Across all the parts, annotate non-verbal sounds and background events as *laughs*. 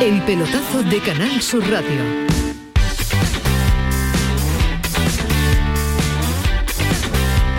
El pelotazo de Canal Sur Radio.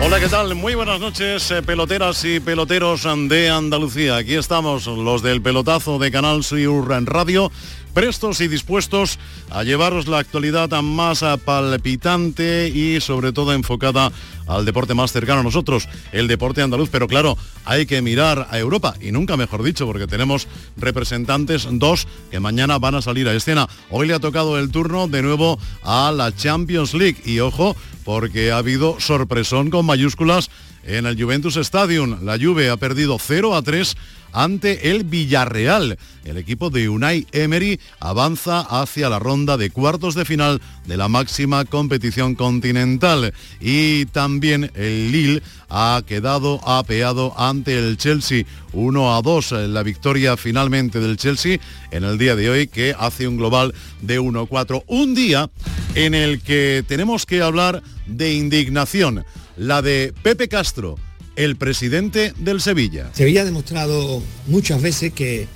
Hola, ¿qué tal? Muy buenas noches, eh, peloteras y peloteros de Andalucía. Aquí estamos, los del pelotazo de Canal Sur Radio, prestos y dispuestos a llevaros la actualidad más palpitante y sobre todo enfocada al deporte más cercano a nosotros, el deporte andaluz. Pero claro, hay que mirar a Europa y nunca mejor dicho, porque tenemos representantes, dos, que mañana van a salir a escena. Hoy le ha tocado el turno de nuevo a la Champions League y ojo, porque ha habido sorpresón con mayúsculas en el Juventus Stadium. La Juve ha perdido 0 a 3 ante el Villarreal. El equipo de Unai Emery avanza hacia la ronda de cuartos de final de la máxima competición continental. Y también el Lille ha quedado apeado ante el Chelsea 1 a 2 la victoria finalmente del Chelsea en el día de hoy que hace un global de 1 a 4. Un día en el que tenemos que hablar de indignación, la de Pepe Castro el presidente del Sevilla. Sevilla ha demostrado muchas veces que,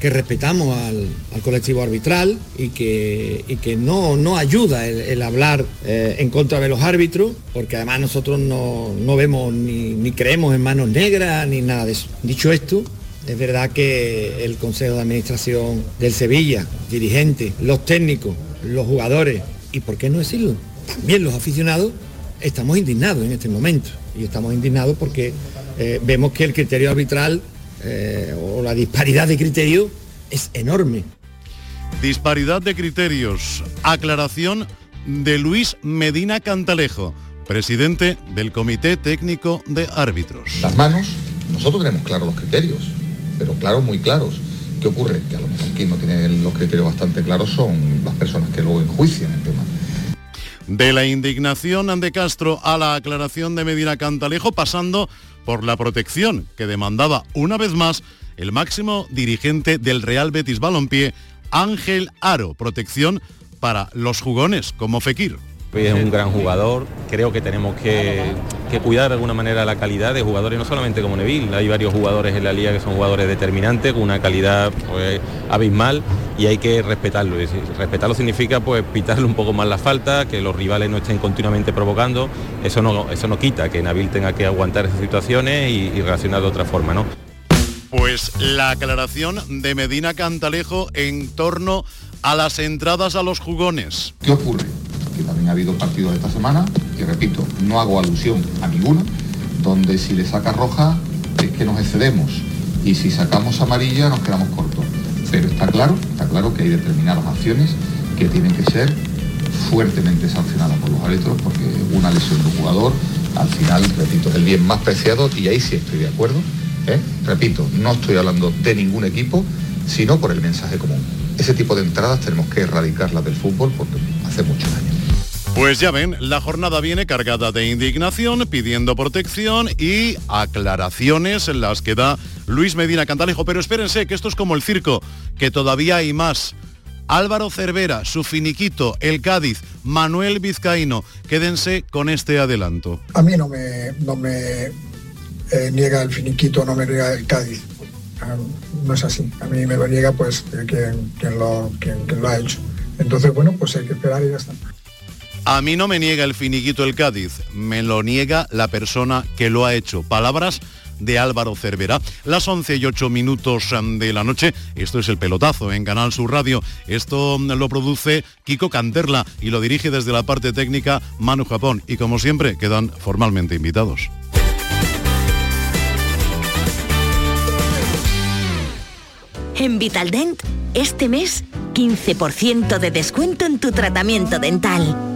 respetamos al, colectivo arbitral y que, que no, no ayuda el, hablar eh, en contra de los árbitros, porque además nosotros no, vemos ni, ni creemos en manos negras ni nada de eso. Dicho esto, es verdad que el Consejo de Administración del Sevilla, dirigentes, los técnicos, los jugadores y, ¿por qué no decirlo? También los aficionados, estamos indignados en este momento y estamos indignados porque eh, vemos que el criterio arbitral eh, o la disparidad de criterio es enorme. Disparidad de criterios. Aclaración de Luis Medina Cantalejo, presidente del Comité Técnico de Árbitros. Las manos, nosotros tenemos claros los criterios, pero claros, muy claros. ¿Qué ocurre? Que a lo mejor quien no tiene los criterios bastante claros son las personas que luego enjuician el tema. De la indignación de Castro a la aclaración de Medina Cantalejo, pasando por la protección que demandaba una vez más el máximo dirigente del Real Betis Balompié, Ángel Aro, protección para los jugones como Fekir. Es un gran jugador, creo que tenemos que, cuidar de alguna manera la calidad de jugadores, no solamente como Neville, hay varios jugadores en la liga que son jugadores determinantes, con una calidad pues, abismal y hay que respetarlo. respetarlo significa pues pitarle un poco más la falta, que los rivales no estén continuamente provocando, eso no, eso no quita que Nabil tenga que aguantar esas situaciones y, y reaccionar de otra forma, ¿no? Pues la aclaración de Medina Cantalejo en torno a las entradas a los jugones. ¿Qué ocurre? Que también ha habido partidos esta semana, y repito, no hago alusión a ninguno, donde si le saca roja es que nos excedemos y si sacamos amarilla nos quedamos cortos. Pero está claro, está claro que hay determinadas acciones que tienen que ser fuertemente sancionadas por los árbitros porque una lesión de un jugador, al final, repito, es el bien más preciado y ahí sí estoy de acuerdo. ¿eh? Repito, no estoy hablando de ningún equipo, sino por el mensaje común. Ese tipo de entradas tenemos que erradicarlas del fútbol porque hace mucho daño. Pues ya ven, la jornada viene cargada de indignación, pidiendo protección y aclaraciones en las que da Luis Medina Cantalejo. Pero espérense, que esto es como el circo, que todavía hay más. Álvaro Cervera, su finiquito, el Cádiz, Manuel Vizcaíno. Quédense con este adelanto. A mí no me, no me eh, niega el finiquito, no me niega el Cádiz. Ah, no es así. A mí me lo niega pues quien, lo, quien lo ha hecho. Entonces, bueno, pues hay que esperar y ya está. A mí no me niega el finiquito el Cádiz, me lo niega la persona que lo ha hecho. Palabras de Álvaro Cervera. Las 11 y 8 minutos um, de la noche, esto es el pelotazo en Canal Sur Radio. Esto um, lo produce Kiko Canterla y lo dirige desde la parte técnica Manu Japón. Y como siempre, quedan formalmente invitados. En Vitaldent, este mes, 15% de descuento en tu tratamiento dental.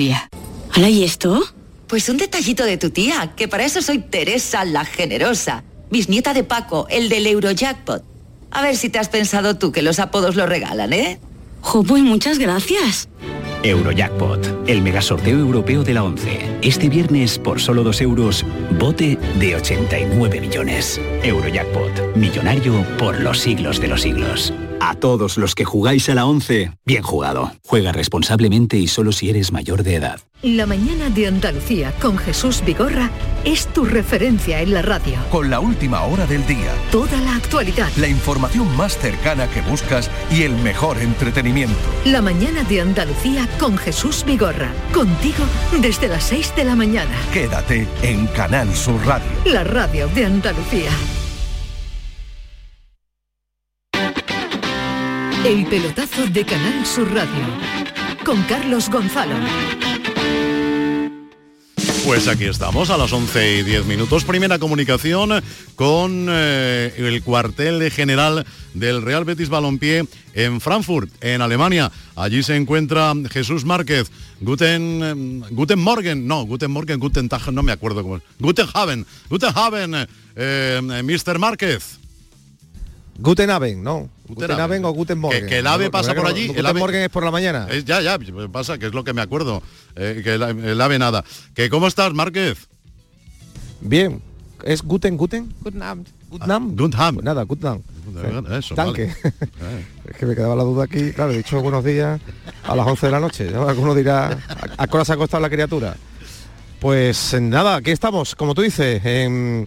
¿Hala y esto? Pues un detallito de tu tía, que para eso soy Teresa la Generosa, bisnieta de Paco, el del Eurojackpot. A ver si te has pensado tú que los apodos lo regalan, ¿eh? Jo, pues muchas gracias. Eurojackpot, el megasorteo europeo de la 11. Este viernes, por solo 2 euros, bote de 89 millones. Eurojackpot, millonario por los siglos de los siglos. A todos los que jugáis a la 11, bien jugado. Juega responsablemente y solo si eres mayor de edad. La mañana de Andalucía con Jesús Vigorra es tu referencia en la radio. Con la última hora del día. Toda la actualidad. La información más cercana que buscas y el mejor entretenimiento. La mañana de Andalucía con Jesús Vigorra. Contigo desde las 6 de la mañana. Quédate en Canal Sur Radio. La radio de Andalucía. El pelotazo de Canal Sur Radio. Con Carlos Gonzalo. Pues aquí estamos a las 11 y 10 minutos. Primera comunicación con eh, el cuartel general del Real Betis Balompié en Frankfurt, en Alemania. Allí se encuentra Jesús Márquez. Guten, eh, guten Morgen, no, Guten Morgen, Guten Tag, no me acuerdo cómo es. Guten Haven, Guten Haven, eh, Mr. Márquez. Guten Abend, ¿no? Guten, Abend o Guten Morgen. Que, que el ave ¿no? pasa por allí. Guten el ave, Morgen es por la mañana. Es, ya, ya, pasa, que es lo que me acuerdo. Eh, que el, el, ave nada. Que ¿Cómo estás, Márquez? Bien. ¿Es Guten, Guten? Guten Abend. Guten Abend. Guten Abend. Pues nada, Guten Abend. Eso, Tanque. Vale. *laughs* es que me quedaba la duda aquí. Claro, he dicho buenos días a las 11 de la noche. ¿no? Alguno dirá, ¿a qué hora se ha acostado la criatura? Pues nada, aquí estamos, como tú dices, en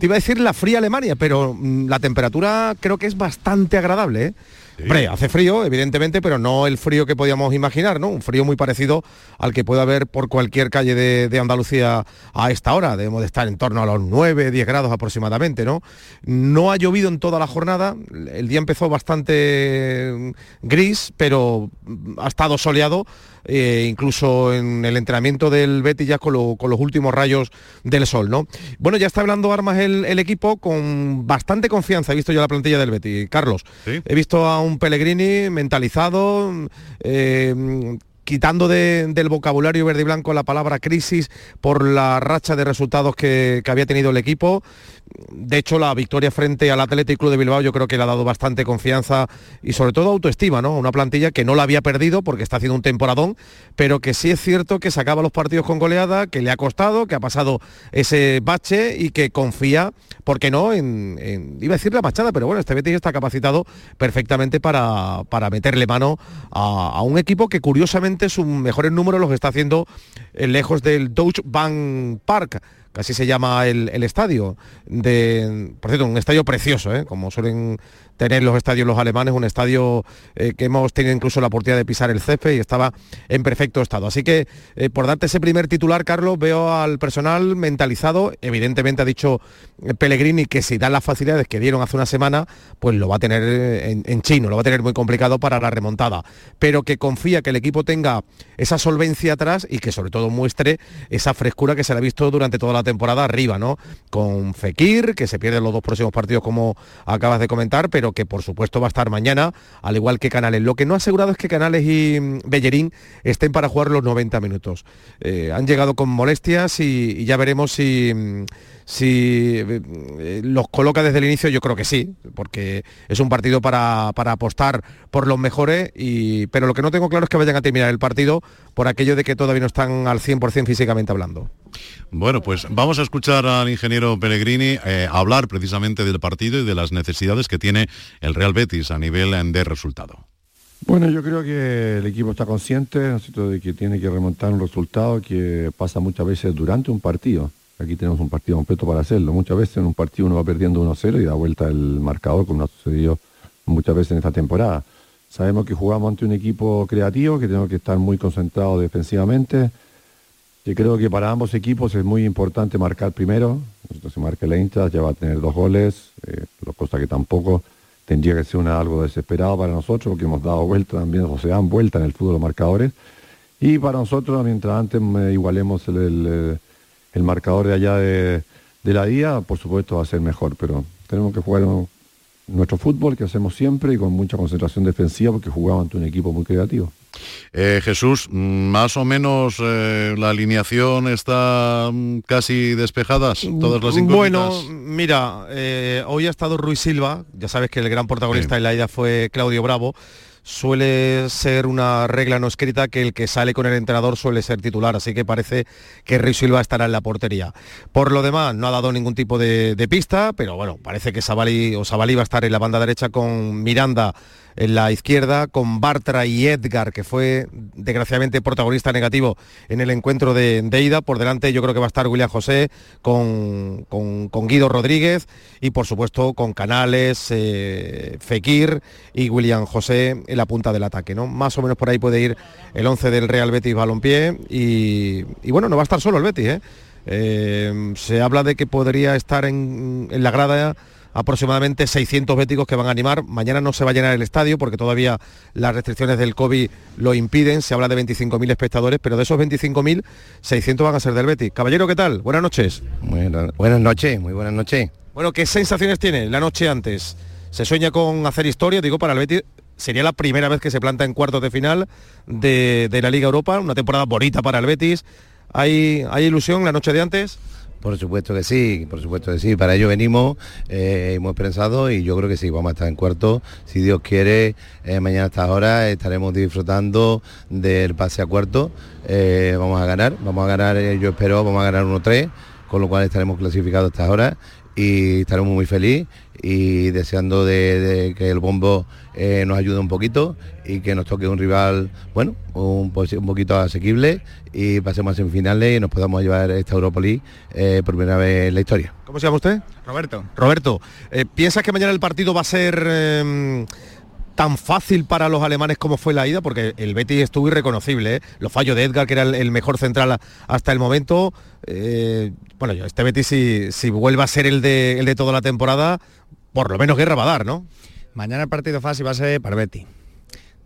te iba a decir la fría Alemania, pero mmm, la temperatura creo que es bastante agradable. ¿eh? Sí. Hombre, hace frío, evidentemente, pero no el frío que podíamos imaginar, ¿no? Un frío muy parecido al que puede haber por cualquier calle de, de, Andalucía a esta hora. Debemos de estar en torno a los 9, 10 grados aproximadamente, ¿no? No ha llovido en toda la jornada. El día empezó bastante gris, pero ha estado soleado. Eh, incluso en el entrenamiento del Betis ya con, lo, con, los últimos rayos del sol, ¿no? Bueno, ya está hablando armas el, el, equipo con bastante confianza. He visto yo la plantilla del Betis, Carlos. ¿Sí? He visto a un Pellegrini mentalizado. Eh, quitando de, del vocabulario verde y blanco la palabra crisis por la racha de resultados que, había tenido el equipo. De hecho, la victoria frente al Athletic Club de Bilbao yo creo que le ha dado bastante confianza y sobre todo autoestima, ¿no? Una plantilla que no la había perdido porque está haciendo un temporadón, pero que sí es cierto que sacaba los partidos con goleada, que le ha costado, que ha pasado ese bache y que confía, ¿por qué no? Iba a decir la machada, pero bueno, este Betis está capacitado perfectamente para, para meterle mano a, a un equipo que curiosamente sus mejores números los está haciendo eh, lejos del Deutsche Bank Park así se llama el, el, estadio. De, por cierto, un estadio precioso, ¿eh? como suelen tener los estadios los alemanes, un estadio eh, que hemos tenido incluso la oportunidad de pisar el césped y estaba en perfecto estado. Así que, eh, por darte ese primer titular, Carlos, veo al personal mentalizado. Evidentemente ha dicho Pellegrini que si dan las facilidades que dieron hace una semana, pues lo va a tener en, en chino, lo va a tener muy complicado para la remontada. Pero que confía que el equipo tenga esa solvencia atrás y que sobre todo muestre esa frescura que se le ha visto durante toda la temporada arriba, ¿no? Con Fekir, que se pierden los dos próximos partidos como acabas de comentar, pero que por supuesto va a estar mañana, al igual que Canales. Lo que no ha asegurado es que Canales y Bellerín estén para jugar los 90 minutos. Eh, han llegado con molestias y, y ya veremos si si eh, los coloca desde el inicio, yo creo que sí, porque es un partido para, para, apostar por los mejores, y, pero lo que no tengo claro es que vayan a terminar el partido por aquello de que todavía no están al 100% físicamente hablando. Bueno, pues vamos a escuchar al ingeniero Pellegrini eh, hablar precisamente del partido y de las necesidades que tiene el Real Betis a nivel de resultado. Bueno, yo creo que el equipo está consciente de que tiene que remontar un resultado que pasa muchas veces durante un partido. Aquí tenemos un partido completo para hacerlo. Muchas veces en un partido uno va perdiendo 1-0 y da vuelta el marcador, como ha sucedido muchas veces en esta temporada. Sabemos que jugamos ante un equipo creativo, que tenemos que estar muy concentrados defensivamente. Y creo que para ambos equipos es muy importante marcar primero. Entonces marca el Eintracht, ya va a tener dos goles, eh, cosa que tampoco tendría que ser una, algo desesperado para nosotros, porque hemos dado vuelta también, o se dan vuelta en el fútbol los marcadores. Y para nosotros, mientras antes eh, igualemos el, el, el, marcador de allá de, de, la día, por supuesto va a ser mejor, pero tenemos que jugar nuestro fútbol que hacemos siempre y con mucha concentración defensiva porque jugamos ante un equipo muy creativo. Eh, Jesús, más o menos eh, la alineación está mm, casi despejadas, todas las incógnitas. Bueno, mira, eh, hoy ha estado Ruiz Silva, ya sabes que el gran protagonista sí. en la ida fue Claudio Bravo suele ser una regla no escrita que el que sale con el entrenador suele ser titular, así que parece que Rey Silva estará en la portería. Por lo demás, no ha dado ningún tipo de, de pista, pero bueno, parece que Sabali o Sabali va a estar en la banda derecha con Miranda en la izquierda, con Bartra y Edgar, que fue desgraciadamente protagonista negativo en el encuentro de, de ida. Por delante yo creo que va a estar William José con, con, con Guido Rodríguez y por supuesto con Canales, eh, Fekir y William José en la punta del ataque. ¿no? Más o menos por ahí puede ir el 11 del Real Betis Balompié y, y bueno, no va a estar solo el Betis. ¿eh? Eh, se habla de que podría estar en, en la grada aproximadamente 600 béticos que van a animar. Mañana no se va a llenar el estadio porque todavía las restricciones del COVID lo impiden. Se habla de 25.000 espectadores, pero de esos 25.000, 600 van a ser del Betis. Caballero, ¿qué tal? Buenas noches. Buenas, buenas noches, muy buenas noches. Bueno, ¿qué sensaciones tiene la noche antes? ¿Se sueña con hacer historia? Digo, para el Betis sería la primera vez que se planta en cuartos de final de, de la Liga Europa, una temporada bonita para el Betis. ¿Hay, ¿Hay ilusión la noche de antes? Por supuesto que sí, por supuesto que sí. Para ello venimos, eh, hemos pensado y yo creo que sí, vamos a estar en cuarto. Si Dios quiere, eh, mañana a esta hora estaremos disfrutando del pase a cuarto. Eh, vamos a ganar, vamos a ganar, yo espero, vamos a ganar 1-3, con lo cual estaremos clasificados a esta hora y estaremos muy felices y deseando de, de que el bombo eh, nos ayude un poquito y que nos toque un rival, bueno, un, un, poquito asequible y pasemos a semifinales y nos podamos llevar esta Europa League eh, por primera vez en la historia. ¿Cómo se llama usted? Roberto. Roberto, eh, ¿piensas que mañana el partido va a ser em, tan fácil para los alemanes como fue la ida, porque el Betis estuvo irreconocible, ¿eh? los fallos de Edgar, que era el, mejor central hasta el momento. Eh, bueno, yo, este Betis si, si vuelve a ser el de, el de toda la temporada, por lo menos guerra va a dar, ¿no? Mañana el partido fácil va a ser para Betis.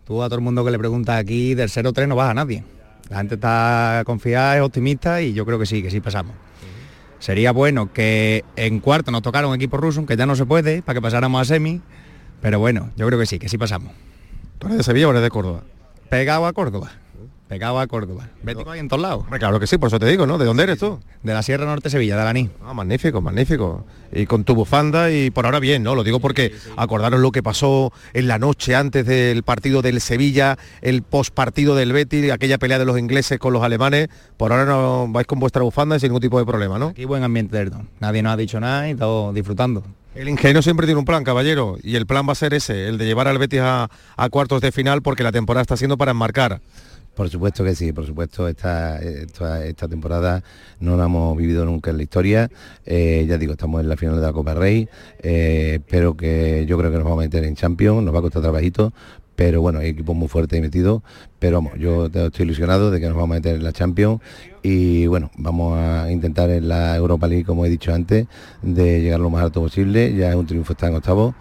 Tú a todo el mundo que le pregunta aquí del 0-3 no vas a nadie. La gente está confiada, es optimista y yo creo que sí, que sí pasamos. Sería bueno que en cuarto nos tocara un equipo ruso, que ya no se puede, para que pasáramos a semi, pero bueno, yo creo que sí, que sí pasamos. ¿Tú eres de Sevilla o eres de Córdoba? Pegado a Córdoba. Pegado a Córdoba. Bético hay en todos lados. Claro que sí, por eso te digo, ¿no? ¿De dónde eres tú? De la Sierra Norte Sevilla, de Alaní. Ah, magnífico, magnífico. Y con tu bufanda y por ahora bien, ¿no? Lo digo porque sí, sí. acordaros lo que pasó en la noche antes del partido del Sevilla, el postpartido del Betis, aquella pelea de los ingleses con los alemanes. Por ahora no vais con vuestra bufanda sin ningún tipo de problema, ¿no? Aquí buen ambiente, Erdo. Nadie nos ha dicho nada y todos disfrutando. El ingenio siempre tiene un plan, caballero, y el plan va a ser ese, el de llevar al Betis a, cuartos de final porque la temporada está siendo para enmarcar. Por supuesto que sí, por supuesto esta, esta, temporada no la hemos vivido nunca en la historia, eh, ya digo, estamos en la final de la Copa Rey, eh, espero que yo creo que nos vamos a meter en Champions, nos va a costar trabajito, pero bueno, hay equipos muy fuertes y metidos, pero vamos, yo estoy ilusionado de que nos vamos a meter en la Champions y bueno, vamos a intentar en la Europa League, como he dicho antes, de llegar lo más alto posible, ya es un triunfo estar en octavo,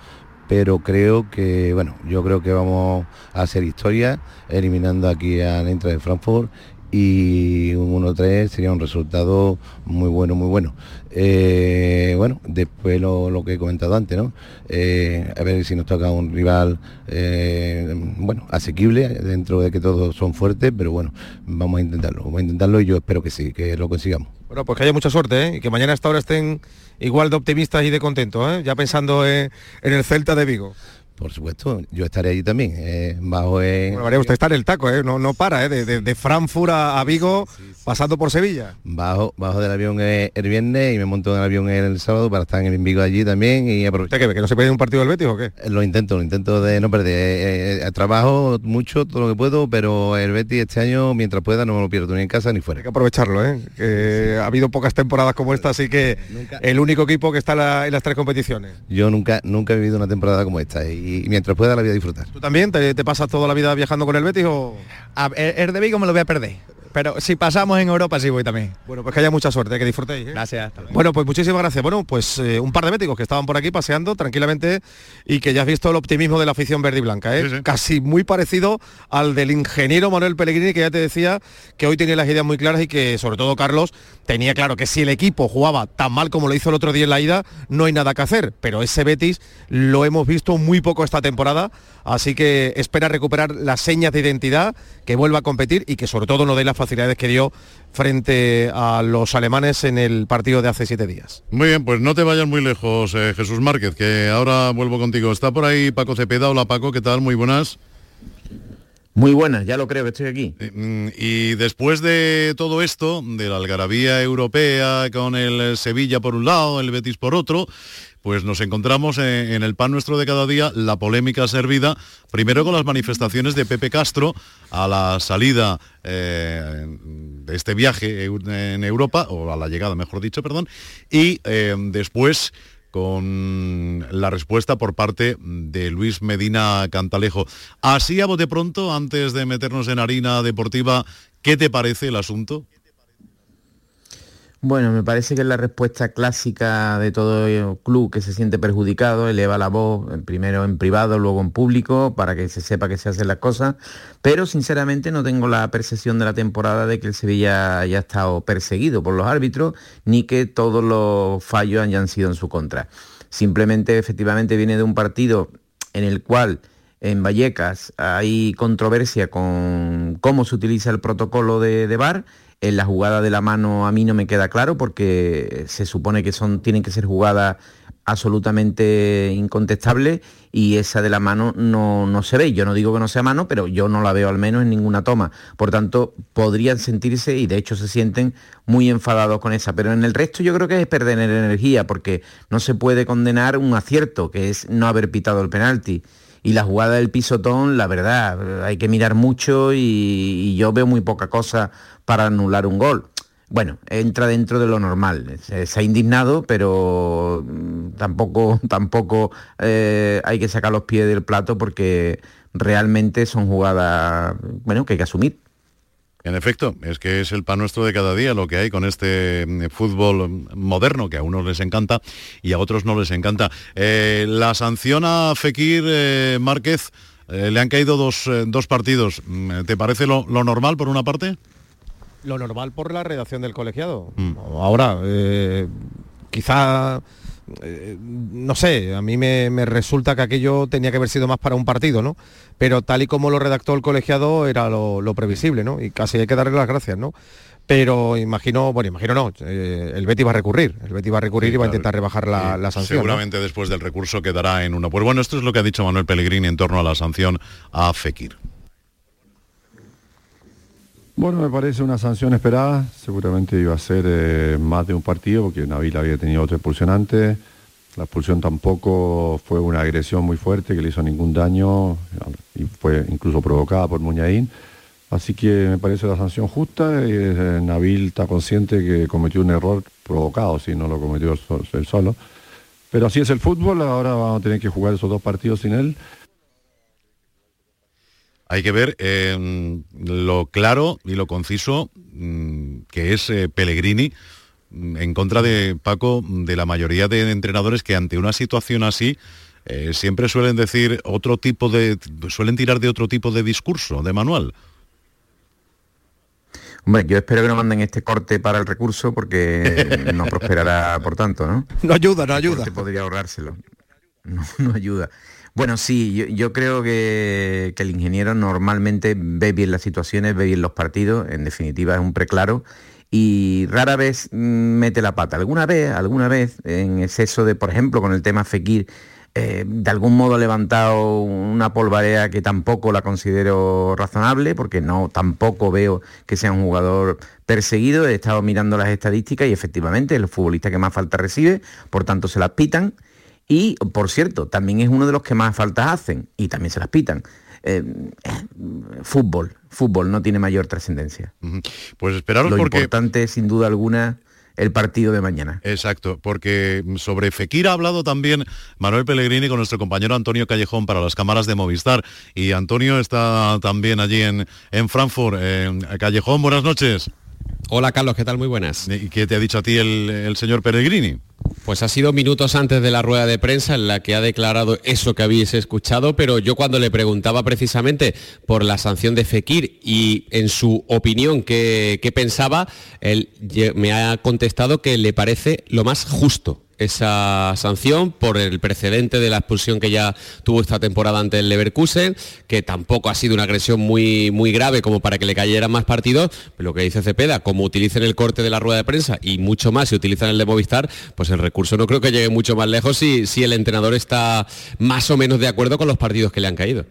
pero creo que, bueno, yo creo que vamos a hacer historia eliminando aquí a la de Frankfurt y un 1-3 sería un resultado muy bueno, muy bueno. Eh, bueno, después lo, lo, que he comentado antes, ¿no? Eh, a ver si nos toca un rival, eh, bueno, asequible, dentro de que todos son fuertes, pero bueno, vamos a intentarlo, vamos a intentarlo y yo espero que sí, que lo consigamos. Bueno, pues que haya mucha suerte. Y que mañana a esta hora estén igual de optimistas y de contentos. Ya pensando en, en el Celta de Vigo. Por supuesto, yo estaré allí también, eh, bajo en... Bueno, María, usted está en el taco, ¿eh? no, no para, ¿eh? de, de, de Frankfurt a, Vigo, sí, sí. pasando por Sevilla. Bajo, bajo del avión el viernes y me monto en el avión el sábado para estar en Vigo allí también y aprovechar. ¿Usted qué, que no se pierde un partido del Betis o qué? Lo intento, lo intento de no perder. Trabajo mucho, todo lo que puedo, pero el Betis este año, mientras pueda, no me lo pierdo ni en casa ni fuera. Hay que aprovecharlo, ¿eh? Que ha habido pocas temporadas como esta, así que nunca, el único equipo que está la, en las tres competiciones. Yo nunca, nunca he vivido una temporada como esta y y, mientras pueda la voy a disfrutar. ¿Tú también te, te pasas toda la vida viajando con el Betis o...? A, el, el de Vigo me lo voy a perder. Pero si pasamos en Europa sí voy también. Bueno, pues que haya mucha suerte, que disfrutéis. ¿eh? Gracias. Bueno, pues muchísimas gracias. Bueno, pues eh, un par de médicos que estaban por aquí paseando tranquilamente y que ya has visto el optimismo de la afición verde y blanca, ¿eh? casi muy parecido al del ingeniero Manuel Pellegrini, que ya te decía que hoy tenía las ideas muy claras y que sobre todo Carlos tenía claro que si el equipo jugaba tan mal como lo hizo el otro día en la ida, no hay nada que hacer. Pero ese Betis lo hemos visto muy poco esta temporada, así que espera recuperar las señas de identidad, que vuelva a competir y que sobre todo no dé la facilidades que dio frente a los alemanes en el partido de hace siete días. Muy bien, pues no te vayas muy lejos, eh, Jesús Márquez, que ahora vuelvo contigo. Está por ahí Paco Cepeda. Hola Paco, ¿qué tal? Muy buenas. Muy buenas, ya lo creo que estoy aquí. Mm, y después de todo esto, de la algarabía europea, con el Sevilla por un lado, el Betis por otro, pues nos encontramos en, el pan nuestro de cada día la polémica servida, primero con las manifestaciones de Pepe Castro a la salida eh, de este viaje en Europa, o a la llegada, mejor dicho, perdón, y eh, después con la respuesta por parte de Luis Medina Cantalejo. Así a bote pronto, antes de meternos en harina deportiva, ¿qué te parece el asunto? Bueno, me parece que es la respuesta clásica de todo club que se siente perjudicado, eleva la voz primero en privado, luego en público, para que se sepa que se hacen las cosas, pero sinceramente no tengo la percepción de la temporada de que el Sevilla haya estado perseguido por los árbitros, ni que todos los fallos hayan sido en su contra. Simplemente, efectivamente, viene de un partido en el cual en Vallecas hay controversia con cómo se utiliza el protocolo de, de VAR, en la jugada de la mano a mí no me queda claro porque se supone que son, tienen que ser jugadas absolutamente incontestables y esa de la mano no, no, se ve. Yo no digo que no sea mano, pero yo no la veo al menos en ninguna toma. Por tanto, podrían sentirse, y de hecho se sienten muy enfadados con esa. Pero en el resto yo creo que es perder energía, porque no se puede condenar un acierto, que es no haber pitado el penalti. Y la jugada del pisotón, la verdad, hay que mirar mucho y, yo veo muy poca cosa para anular un gol. Bueno, entra dentro de lo normal. Se, ha indignado, pero mm, tampoco, *laughs* tampoco eh, hay que sacar los pies del plato porque realmente son jugadas bueno, que hay que asumir. En efecto, es que es el pan nuestro de cada día lo que hay con este mm, fútbol moderno que a unos les encanta y a otros no les encanta. Eh, la sanción a Fekir eh, Márquez, le han caído dos, dos, partidos. Mm, ¿Te parece lo, lo normal por una parte? lo normal por la redacción del colegiado. Mm. Ahora, eh, quizá, eh, no sé, a mí me, resulta que aquello tenía que haber sido más para un partido, ¿no? Pero tal y como lo redactó el colegiado era lo, previsible, ¿no? Y casi hay que darle las gracias, ¿no? Pero imagino, bueno, imagino no, eh, el Betty va a recurrir, el Betty va a recurrir y va a intentar rebajar la, sanción. Seguramente después del recurso quedará en uno. Pues bueno, esto es lo que ha dicho Manuel Pellegrini en torno a la sanción a Fekir. Bueno, me parece una sanción esperada. Seguramente iba a ser eh, más de un partido porque Nabil había tenido otro expulsionante. La expulsión tampoco fue una agresión muy fuerte que le hizo ningún daño y fue incluso provocada por Muñaín. Así que me parece la sanción justa. Eh, Nabil está consciente que cometió un error provocado, si no lo cometió él solo. Pero así es el fútbol, ahora vamos a tener que jugar esos dos partidos sin él hay que ver em, lo claro y lo conciso mm, que es eh, Pellegrini mm, en contra de Paco, de la mayoría de entrenadores que ante una situación así eh, siempre suelen decir otro tipo de, suelen tirar de otro tipo de discurso, de manual. Hombre, yo espero que no manden este corte para el recurso porque *laughs* no prosperará por tanto, ¿no? No ayuda, no ayuda. podría ahorrárselo. No, no ayuda. Bueno, sí, yo, creo que, el ingeniero normalmente ve bien las situaciones, ve bien los partidos, en definitiva es un preclaro y rara vez mm, mete la pata. Alguna vez, alguna vez, en exceso de, por ejemplo, con el tema Fekir, eh, de algún modo ha levantado una polvarea que tampoco la considero razonable, porque no, tampoco veo que sea un jugador perseguido. He estado mirando las estadísticas y efectivamente es el futbolista que más falta recibe, por tanto se las pitan. Y, por cierto, también es uno de los que más faltas hacen y también se las pitan. Eh, fútbol, fútbol no tiene mayor trascendencia. Pues esperaros Lo porque... importante, sin duda alguna, el partido de mañana. Exacto, porque sobre Fekir ha hablado también Manuel Pellegrini con nuestro compañero Antonio Callejón para las cámaras de Movistar. Y Antonio está también allí en, en Frankfurt. Callejón, buenas noches. Hola Carlos, ¿qué tal? Muy buenas. ¿Y qué te ha dicho a ti el, señor Pellegrini? Pues ha sido minutos antes de la rueda de prensa en la que ha declarado eso que habéis escuchado, pero yo cuando le preguntaba precisamente por la sanción de Fekir y en su opinión qué, qué pensaba, él me ha contestado que le parece lo más justo esa sanción por el precedente de la expulsión que ya tuvo esta temporada ante el Leverkusen, que tampoco ha sido una agresión muy, muy grave como para que le cayeran más partidos, pero lo que dice Cepeda, como utilicen el corte de la rueda de prensa y mucho más si utilizan el de Movistar, pues el recurso no creo que llegue mucho más lejos si, si el entrenador está más o menos de acuerdo con los partidos que le han caído.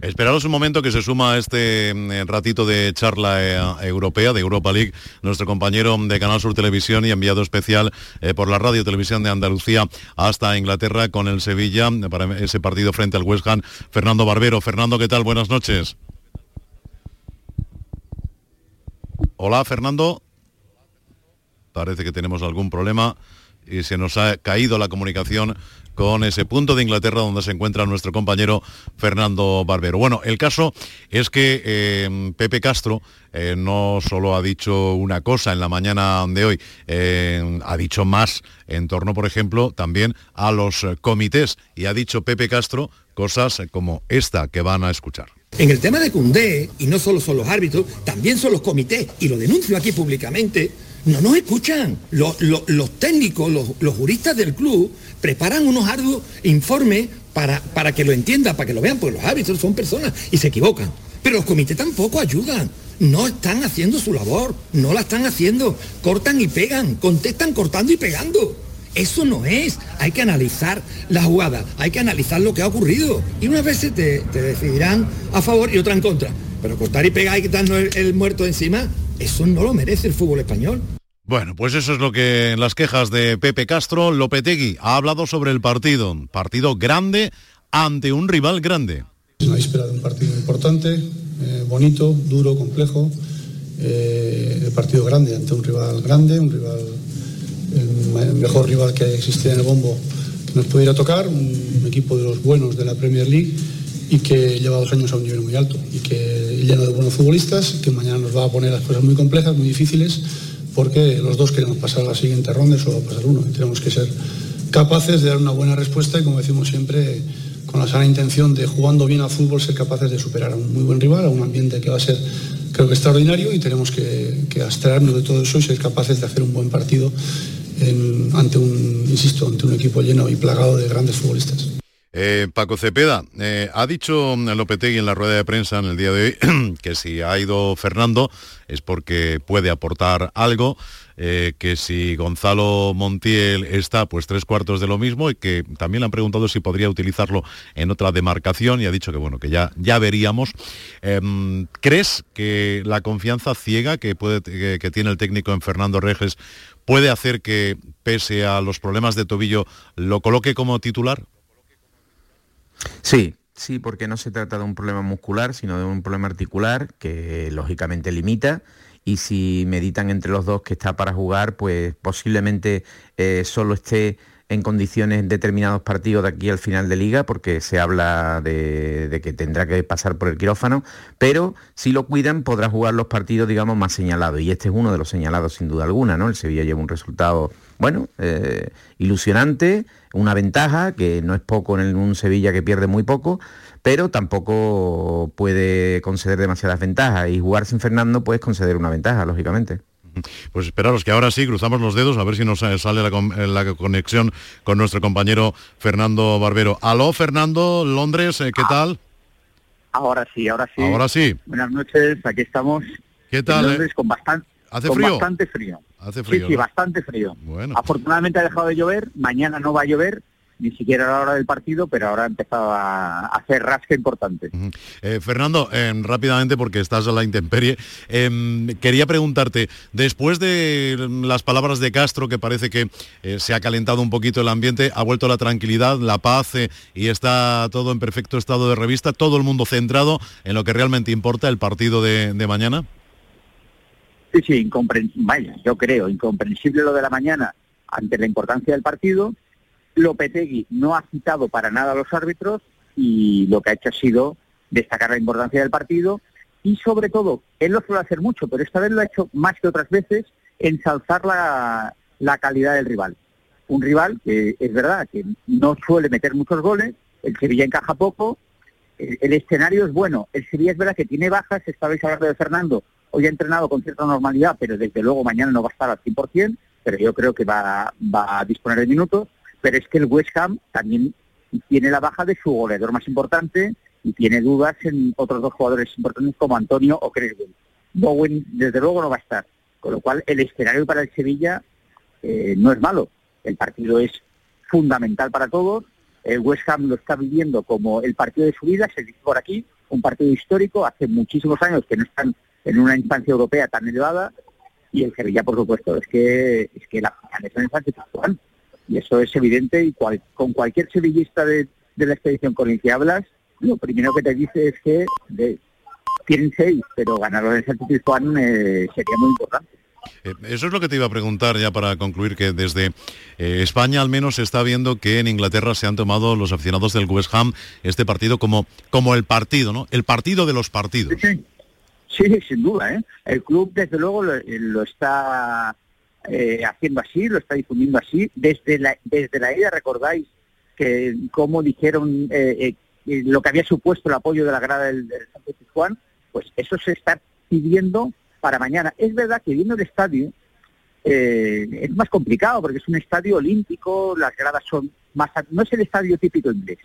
Esperaros un momento que se suma a este mm, ratito de charla eh, europea de Europa League nuestro compañero de Canal Sur Televisión y enviado especial eh, por la Radio Televisión de Andalucía hasta Inglaterra con el Sevilla para ese partido frente al West Ham, Fernando Barbero. Fernando, ¿qué tal? Buenas noches. Hola, Fernando. Parece que tenemos algún problema y se nos ha caído la comunicación con ese punto de Inglaterra donde se encuentra nuestro compañero Fernando Barbero. Bueno, el caso es que eh, Pepe Castro eh, no solo ha dicho una cosa en la mañana de hoy, eh, ha dicho más en torno, por ejemplo, también a los comités y ha dicho Pepe Castro cosas como esta que van a escuchar. En el tema de Cundé, y no solo son los árbitros, también son los comités, y lo denuncio aquí públicamente, no nos escuchan. Los, técnicos, los, juristas del club preparan unos arduos informes para, para que lo entiendan, para que lo vean, porque los árbitros son personas y se equivocan. Pero los comités tampoco ayudan. No están haciendo su labor, no la están haciendo. Cortan y pegan, contestan cortando y pegando. Eso no es. Hay que analizar la jugada, hay que analizar lo que ha ocurrido. Y unas veces te, decidirán a favor y otra en contra. Pero cortar y pegar y quitarnos el muerto encima, eso no lo merece el fútbol español. Bueno, pues eso es lo que en las quejas de Pepe Castro, Lopetegui ha hablado sobre el partido. Partido grande ante un rival grande. una víspera de un partido importante, eh, bonito, duro, complejo. Eh, el partido grande ante un rival grande, un rival, el mejor rival que existía en el bombo que nos pudiera tocar, un equipo de los buenos de la Premier League y que lleva dos años a un nivel muy alto y que lleno de buenos futbolistas, que mañana nos va a poner las cosas muy complejas, muy difíciles porque los dos queremos pasar a la siguiente ronda y solo va a pasar uno. Y tenemos que ser capaces de dar una buena respuesta y, como decimos siempre, con la sana intención de jugando bien al fútbol, ser capaces de superar a un muy buen rival, a un ambiente que va a ser, creo que, extraordinario y tenemos que, que abstraernos de todo eso y ser capaces de hacer un buen partido ante un, insisto, ante un equipo lleno y plagado de grandes futbolistas. Eh, Paco Cepeda, eh, ha dicho Lopetegui en la rueda de prensa en el día de hoy *clears throat* que si ha ido Fernando es porque puede aportar algo, eh, que si Gonzalo Montiel está, pues tres cuartos de lo mismo y que también le han preguntado si podría utilizarlo en otra demarcación y ha dicho que bueno, que ya, ya veríamos. Em, ¿Crees que la confianza ciega que, que tiene el técnico en Fernando Reges puede hacer que, pese a los problemas de tobillo, lo coloque como titular? Sí, sí, porque no se trata de un problema muscular, sino de un problema articular que lógicamente limita. Y si meditan entre los dos que está para jugar, pues posiblemente eh, solo esté en condiciones determinados partidos de aquí al final de liga, porque se habla de, de, que tendrá que pasar por el quirófano, pero si lo cuidan podrá jugar los partidos, digamos, más señalados, y este es uno de los señalados sin duda alguna, ¿no? El Sevilla lleva un resultado bueno, eh, ilusionante, una ventaja, que no es poco en un Sevilla que pierde muy poco, pero tampoco puede conceder demasiadas ventajas y jugar sin Fernando puedes conceder una ventaja, lógicamente. Pues esperaros que ahora sí cruzamos los dedos a ver si nos sale la, conexión con nuestro compañero Fernando Barbero. Aló Fernando, Londres, eh, ¿qué tal? Ahora sí, ahora sí. Ahora sí. Buenas noches, aquí estamos. ¿Qué tal? En Londres con bastante, ¿Hace con frío? bastante frío. Hace frío. Sí, sí, bastante frío. Bueno. Afortunadamente ha dejado de llover, mañana no va a llover, ni siquiera a la hora del partido, pero ahora ha empezado a hacer rasca importante. Eh, Fernando, em, rápidamente, porque estás a la intemperie, em, quería preguntarte, después de las palabras de Castro, que parece que eh, se ha calentado un poquito el ambiente, ha vuelto la tranquilidad, la paz eh, y está todo en perfecto estado de revista, todo el mundo centrado en lo que realmente importa, el partido de mañana. Sí, sí, incomprensible, vaya, yo creo, incomprensible lo de la mañana ante la importancia del partido. Lopetegui no ha citado para nada a los árbitros y lo que ha hecho ha sido destacar la importancia del partido y sobre todo, él lo suele hacer mucho, pero esta vez lo ha hecho más que otras veces, ensalzar la, la calidad del rival. Un rival que es verdad que no suele meter muchos goles, el Sevilla encaja poco, el, escenario es bueno, el Sevilla es verdad que tiene bajas, estabais hablando de Fernando, hoy ha entrenado con cierta normalidad, pero desde luego mañana no va a estar al 100%, pero yo creo que va a disponer de minutos, pero es que el West Ham también tiene la baja de su goleador más importante y tiene dudas en otros dos jugadores importantes como Antonio o Creswell. Bowen desde luego no va a estar, con lo cual el escenario para el Sevilla eh, no es malo, el partido es fundamental para todos, el West Ham lo está viviendo como el partido de su vida, se dice por aquí, un partido histórico, hace muchísimos años que no están en una instancia europea tan elevada, y el Sevilla, por supuesto, es que es que la final es Pizjuán, y eso es evidente, y cual- con cualquier sevillista de, de la expedición con el que hablas, lo primero que te dice es que de- tienen seis, pero ganarlo en Pizjuán eh, sería muy importante. Eh, Eso es lo que te iba a preguntar ya para concluir, que desde eh, España al menos se está viendo que en Inglaterra se han tomado los aficionados del West Ham este partido como, como el partido, ¿no? El partido de los partidos. Sí, sin duda. ¿eh? El club, desde luego, lo, lo está eh, haciendo así, lo está difundiendo así. Desde la, desde la recordáis que cómo dijeron eh, eh, lo que había supuesto el apoyo de la grada del, del Sánchez Pizjuán, pues eso se está pidiendo para mañana. Es verdad que viendo el estadio es más complicado porque es un estadio olímpico, las gradas son más... No es el estadio típico inglés.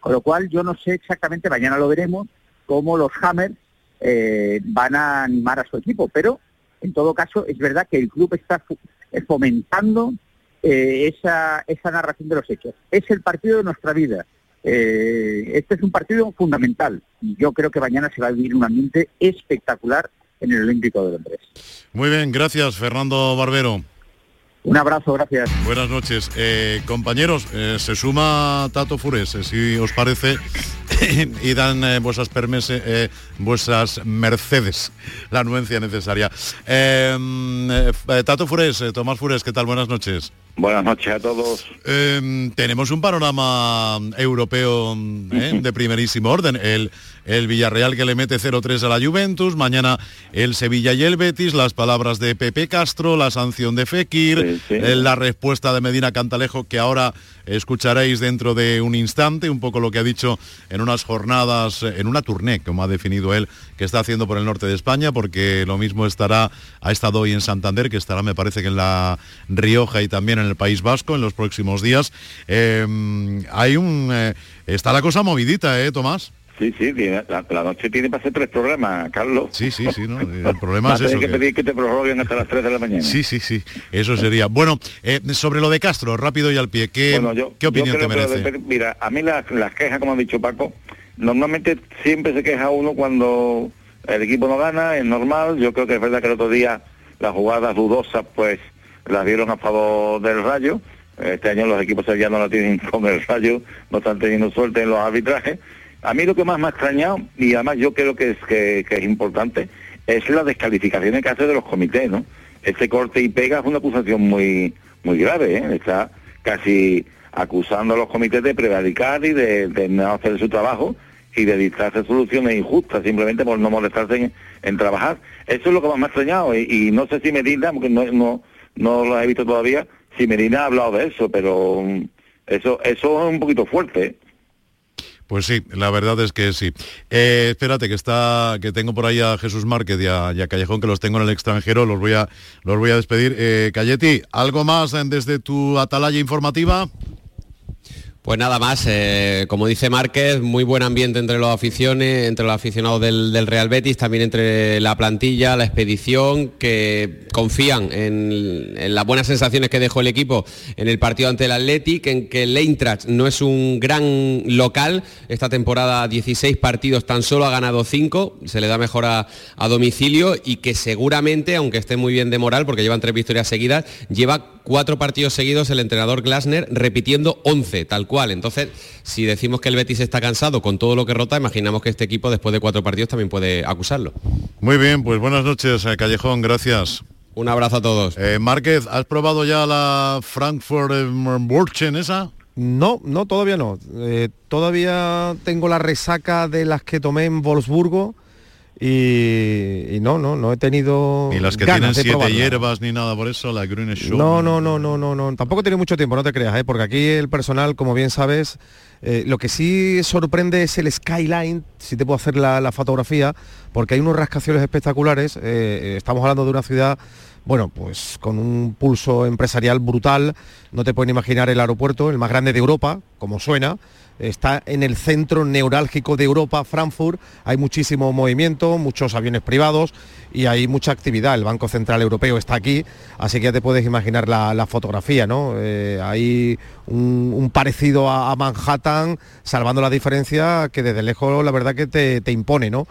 Con lo cual yo no sé exactamente, mañana lo veremos, cómo los Hammers van a animar a su equipo. Pero en todo caso es verdad que el club está eh, fomentando eh, esa, narración de los hechos. Es el partido de nuestra vida. Eh, este es un partido fundamental yo creo que mañana se va a vivir un ambiente espectacular en el Olímpico de Londres. Muy bien, gracias Fernando Barbero. Un abrazo, gracias. Buenas noches. Eh, compañeros, eh, se suma Tato Fures, eh, si os parece, *laughs* y dan vuestras, permese- vuestras mercedes, la anuencia necesaria. Tato Fures, Tomás Fures, ¿qué tal? Buenas noches. Buenas noches a todos. Eh, tenemos un panorama europeo eh, de primerísimo orden. El, el Villarreal que le mete 0-3 a la Juventus, mañana el Sevilla y el Betis, las palabras de Pepe Castro, la sanción de Fekir, eh, la respuesta de Medina Cantalejo que ahora escucharéis dentro de un instante, un poco lo que ha dicho en unas jornadas, en una tournée, como ha definido él, que está haciendo por el norte de España, porque lo mismo estará, ha estado hoy en Santander, que estará me parece que en la Rioja y también en el País Vasco en los próximos días. Eh, hay un eh, está la cosa movidita, ¿eh, Tomás? Sí, sí, la, la noche tiene para hacer tres programas, Carlos. Sí, sí, sí, ¿no? El *laughs* problema es eso. que pedir que te prorroguen hasta las 3 de la mañana. Sí, sí, sí, eso sería. Bueno, eh, sobre lo de Castro, rápido y al pie, ¿qué, Bueno, yo- ¿qué opinión yo te creo que merece? mira, a mí las, las quejas, como ha dicho Paco, normalmente siempre se queja uno cuando el equipo no gana, es normal. Yo creo que es verdad que el otro día las jugadas dudosas, pues las dieron a favor del Rayo. Este año los equipos ya no tienen con el Rayo, no están teniendo suerte en los arbitrajes. A mí lo que más me ha extrañado, y además yo creo que es, que, es importante, es la descalificación que hace de los comités, ¿no? Este corte y pega es una acusación muy muy grave, ¿eh? Está casi acusando a los comités de prevaricar y de, no hacer su trabajo y de dictarse soluciones injustas simplemente por no molestarse en, trabajar. Eso es lo que más me ha extrañado y, no sé si Medina, porque no, no, no lo he visto todavía, si Medina ha hablado de eso, pero mm, eso, eso es un poquito fuerte. Pues sí, la verdad es que sí. Eh, espérate, que está, que tengo por ahí a Jesús Márquez y a, Callejón, que los tengo en el extranjero, los voy a, los voy a despedir. Eh, Cayeti, ¿algo más desde tu atalaya informativa? Pues nada más, eh, como dice Márquez, muy buen ambiente entre los aficiones, entre los aficionados del, Real Betis, también entre la plantilla, la expedición, que confían en, en las buenas sensaciones que dejó el equipo en el partido ante el Athletic, en que el Eintracht no es un gran local, esta temporada 16 partidos tan solo ha ganado 5, se le da mejor a, a domicilio y que seguramente, aunque esté muy bien de moral, porque llevan tres victorias seguidas, lleva cuatro partidos seguidos el entrenador Glasner repitiendo 11, tal cual. Entonces, si decimos que el Betis está cansado con todo lo que rota, imaginamos que este equipo después de cuatro partidos también puede acusarlo. Muy bien, pues buenas noches, eh, Callejón, gracias. Un abrazo a todos. Eh, Márquez, ¿has probado ya la Frankfurt en esa? No, no, todavía no. Eh, todavía tengo la resaca de las que tomé en Wolfsburgo y, no, no, no he tenido. Ni las que tienen siete hierbas ni nada por eso, la Grüne Show. No, no, no, no, no, no. Tampoco tiene mucho tiempo, no te creas, ¿eh? porque aquí el personal, como bien sabes, eh, lo que sí sorprende es el skyline, si te puedo hacer la, fotografía, porque hay unos rascacielos espectaculares. Eh, estamos hablando de una ciudad bueno, pues con un pulso empresarial brutal, no te pueden imaginar el aeropuerto, el más grande de Europa, como suena, está en el centro neurálgico de Europa, Frankfurt, hay muchísimo movimiento, muchos aviones privados y hay mucha actividad. El Banco Central Europeo está aquí, así que ya te puedes imaginar la, fotografía, ¿no? Eh, hay un, parecido a, Manhattan, salvando la diferencia que desde lejos la verdad que te, impone, ¿no?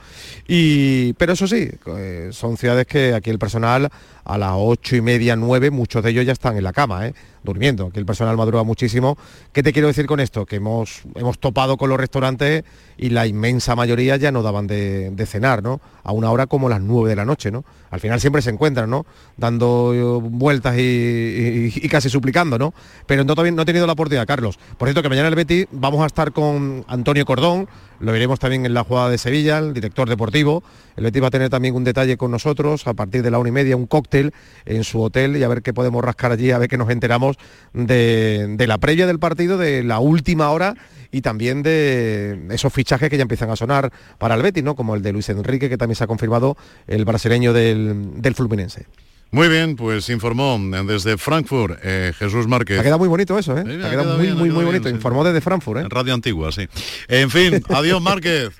Y, pero eso sí, eh, son ciudades que aquí el personal a las ocho y media, nueve, muchos de ellos ya están en la cama, ¿eh? durmiendo, que el personal madruga muchísimo. ¿Qué te quiero decir con esto? Que hemos, hemos topado con los restaurantes y la inmensa mayoría ya no daban de, cenar, ¿no? A una hora como las nueve de la noche, ¿no? Al final siempre se encuentran, ¿no? Dando eh, vueltas y, casi suplicando, ¿no? Pero no, no he tenido la oportunidad, Carlos. Por cierto, que mañana el Betty vamos a estar con Antonio Cordón, lo veremos también en la jugada de Sevilla, el director deportivo. El Betis va a tener también un detalle con nosotros a partir de la una y media, un cóctel en su hotel y a ver qué podemos rascar allí, a ver qué nos enteramos de, la previa del partido, de la última hora y también de esos fichajes que ya empiezan a sonar para el Betis, ¿no? Como el de Luis Enrique, que también se ha confirmado, el brasileño del, del Fluminense. Muy bien, pues informó desde Frankfurt eh, Jesús Márquez. Ha quedado muy bonito eso, ¿eh? ha, quedado, muy, muy, muy bonito. Informó desde Frankfurt, ¿eh? Radio Antigua, sí. En fin, *laughs* adiós Márquez.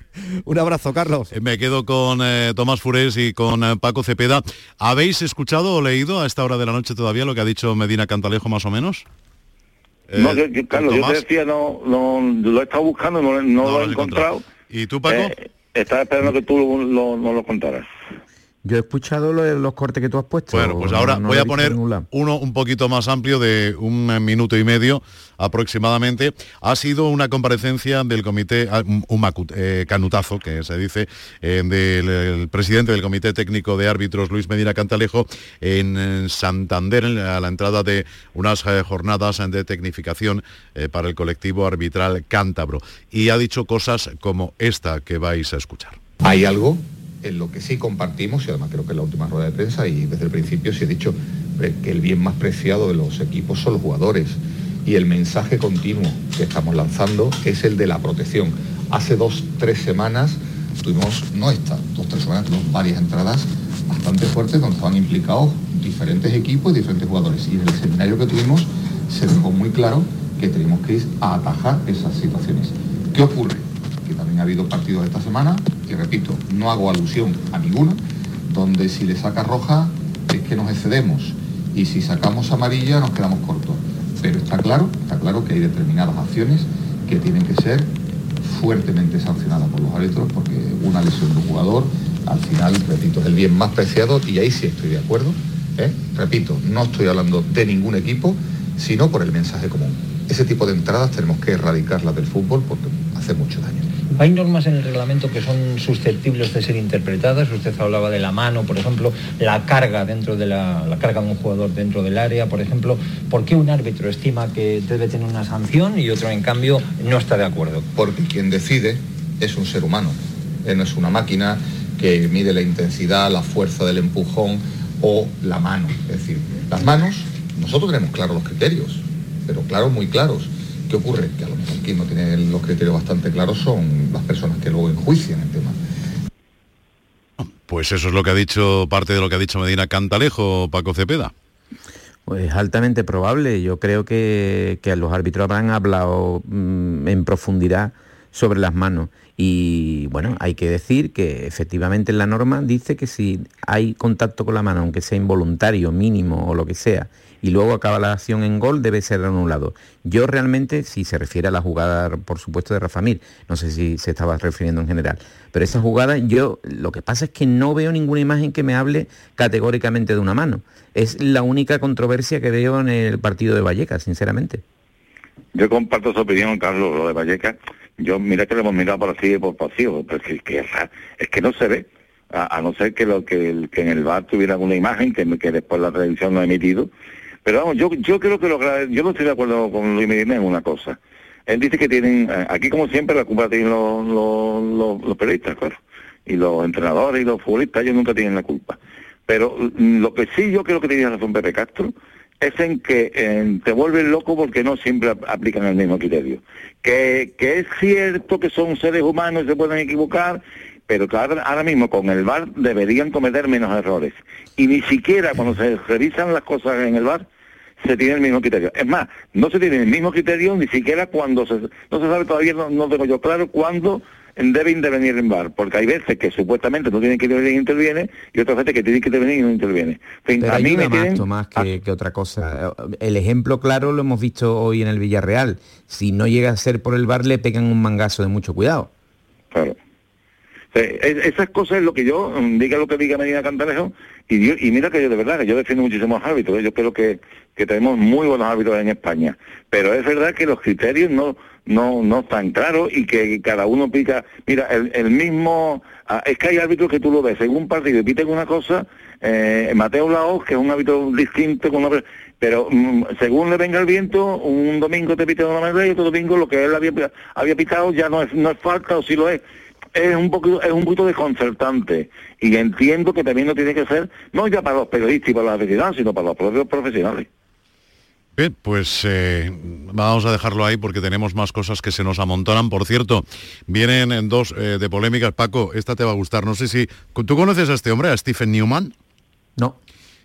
Un abrazo, Carlos. Eh, me quedo con eh, Tomás Furés y con Paco Cepeda. ¿Habéis escuchado o leído a esta hora de la noche todavía lo que ha dicho Medina Cantalejo más o menos? no, yo, Carlos, yo te decía, no, no, lo he estado buscando, no, lo he encontrado. ¿Y tú, Paco? estaba esperando que tú lo, no lo contaras. Yo he escuchado los, cortes que tú has puesto. Bueno, pues ahora voy a poner uno un poquito más amplio de un minuto y medio aproximadamente. Ha sido una comparecencia del comité, ah, un eh, canutazo que se dice, eh, del presidente del Comité Técnico de Árbitros, Luis Medina Cantalejo, en Santander, a la entrada de unas eh, jornadas de tecnificación para el colectivo arbitral cántabro. Y ha dicho cosas como esta que vais a escuchar. ¿Hay algo en lo que sí compartimos, y además creo que en la última rueda de prensa y desde el principio se ha dicho que el bien más preciado de los equipos son los jugadores y el mensaje continuo que estamos lanzando es el de la protección. Hace dos, tres semanas tuvimos, no esta, dos, tres semanas, varias entradas bastante fuertes donde estaban implicados diferentes equipos y diferentes jugadores. Y en el seminario que tuvimos se dejó muy claro que tenemos que ir a atajar esas situaciones. ¿Qué ocurre? Que también ha habido partidos esta semana y repito, no hago alusión a ninguno, donde si le saca roja es que nos excedemos y si sacamos amarilla nos quedamos cortos. Pero está claro, está claro que hay determinadas acciones que tienen que ser fuertemente sancionadas por los árbitros porque una lesión de un jugador, al final, repito, es el bien más preciado y ahí sí estoy de acuerdo. ¿eh? Repito, no estoy hablando de ningún equipo, sino por el mensaje común. Ese tipo de entradas tenemos que erradicarlas del fútbol porque hace mucho daño. Hay normas en el reglamento que son susceptibles de ser interpretadas. Usted hablaba de la mano, por ejemplo, la carga dentro de la, carga de un jugador dentro del área, por ejemplo. ¿Por qué un árbitro estima que debe tener una sanción y otro, en cambio, no está de acuerdo? Porque quien decide es un ser humano. no es una máquina que mide la intensidad, la fuerza del empujón o la mano. Es decir, las manos, nosotros tenemos claros los criterios, pero claros, muy claros ¿Qué ocurre? Que a lo mejor quien no tiene los criterios bastante claros son las personas que luego enjuician el tema. Pues eso es lo que ha dicho, parte de lo que ha dicho Medina Cantalejo, Paco Cepeda. Pues altamente probable. Yo creo que, los árbitros habrán hablado mm, en profundidad sobre las manos. Y bueno, hay que decir que efectivamente en la norma dice que si hay contacto con la mano, aunque sea involuntario, mínimo o lo que sea, y luego acaba la acción en gol, debe ser anulado. Yo realmente, si se refiere a la jugada, por supuesto, de Rafa Mir, no sé si se estaba refiriendo en general, pero esa jugada yo lo que pasa es que no veo ninguna imagen que me hable categóricamente de una mano. Es la única controversia que veo en el partido de Vallecas, sinceramente. Yo comparto su opinión, Carlos, lo de Vallecas. Yo, mira que lo hemos mirado por así por pasivo, pero es que, es que no se ve a, no ser que lo que en el bar tuviera alguna imagen que, que después la televisión no ha emitido. Pero vamos, yo, yo creo que lo yo no estoy de acuerdo con Luis Medina en una cosa. Él dice que tienen, eh, aquí como siempre la culpa tienen los, los, los, periodistas, claro, y los entrenadores y los futbolistas, ellos nunca tienen la culpa. Pero mm, lo que sí yo creo que tiene razón Pepe Castro es en que te vuelven loco porque no siempre aplican el mismo criterio. Que, que es cierto que son seres humanos y se pueden equivocar pero claro, ahora mismo con el VAR deberían cometer menos errores. Y ni siquiera cuando se revisan las cosas en el VAR se tiene el mismo criterio. Es más, no se tiene el mismo criterio ni siquiera cuando se... No se sabe todavía, no, tengo yo claro cuándo debe intervenir en VAR, porque hay veces que supuestamente no tienen que intervenir y interviene, y otras veces que tienen que intervenir y no interviene. a mí me más, Tomás, que, que, otra cosa. El ejemplo claro lo hemos visto hoy en el Villarreal. Si no llega a ser por el VAR, le pegan un mangazo de mucho cuidado. Claro. Esas cosas es lo que yo, mm, diga lo que diga Medina Cantalejo, y, y mira que yo de verdad, que yo defiendo muchísimos árbitros, ¿eh? yo creo que, que tenemos muy buenos árbitros en España, pero es verdad que los criterios no no no están claros y que cada uno pica, mira, el, mismo, ah, es que hay árbitros que tú lo ves en un partido piten una cosa, eh, Mateo Laos, que es un árbitro distinto, con pero mm, según le venga el viento, un domingo te pita una manera y otro domingo lo que él había, había pitado ya no es, no es falta o si lo es es un poquito es un poquito desconcertante y entiendo que también no tiene que ser no ya para los periodistas y para la afición sino para los propios profesionales Bien, pues eh, vamos a dejarlo ahí porque tenemos más cosas que se nos amontonan. Por cierto, vienen en dos eh, de polémicas. Paco, esta te va a gustar. No sé si... ¿Tú conoces a este hombre, a Stephen Newman? No.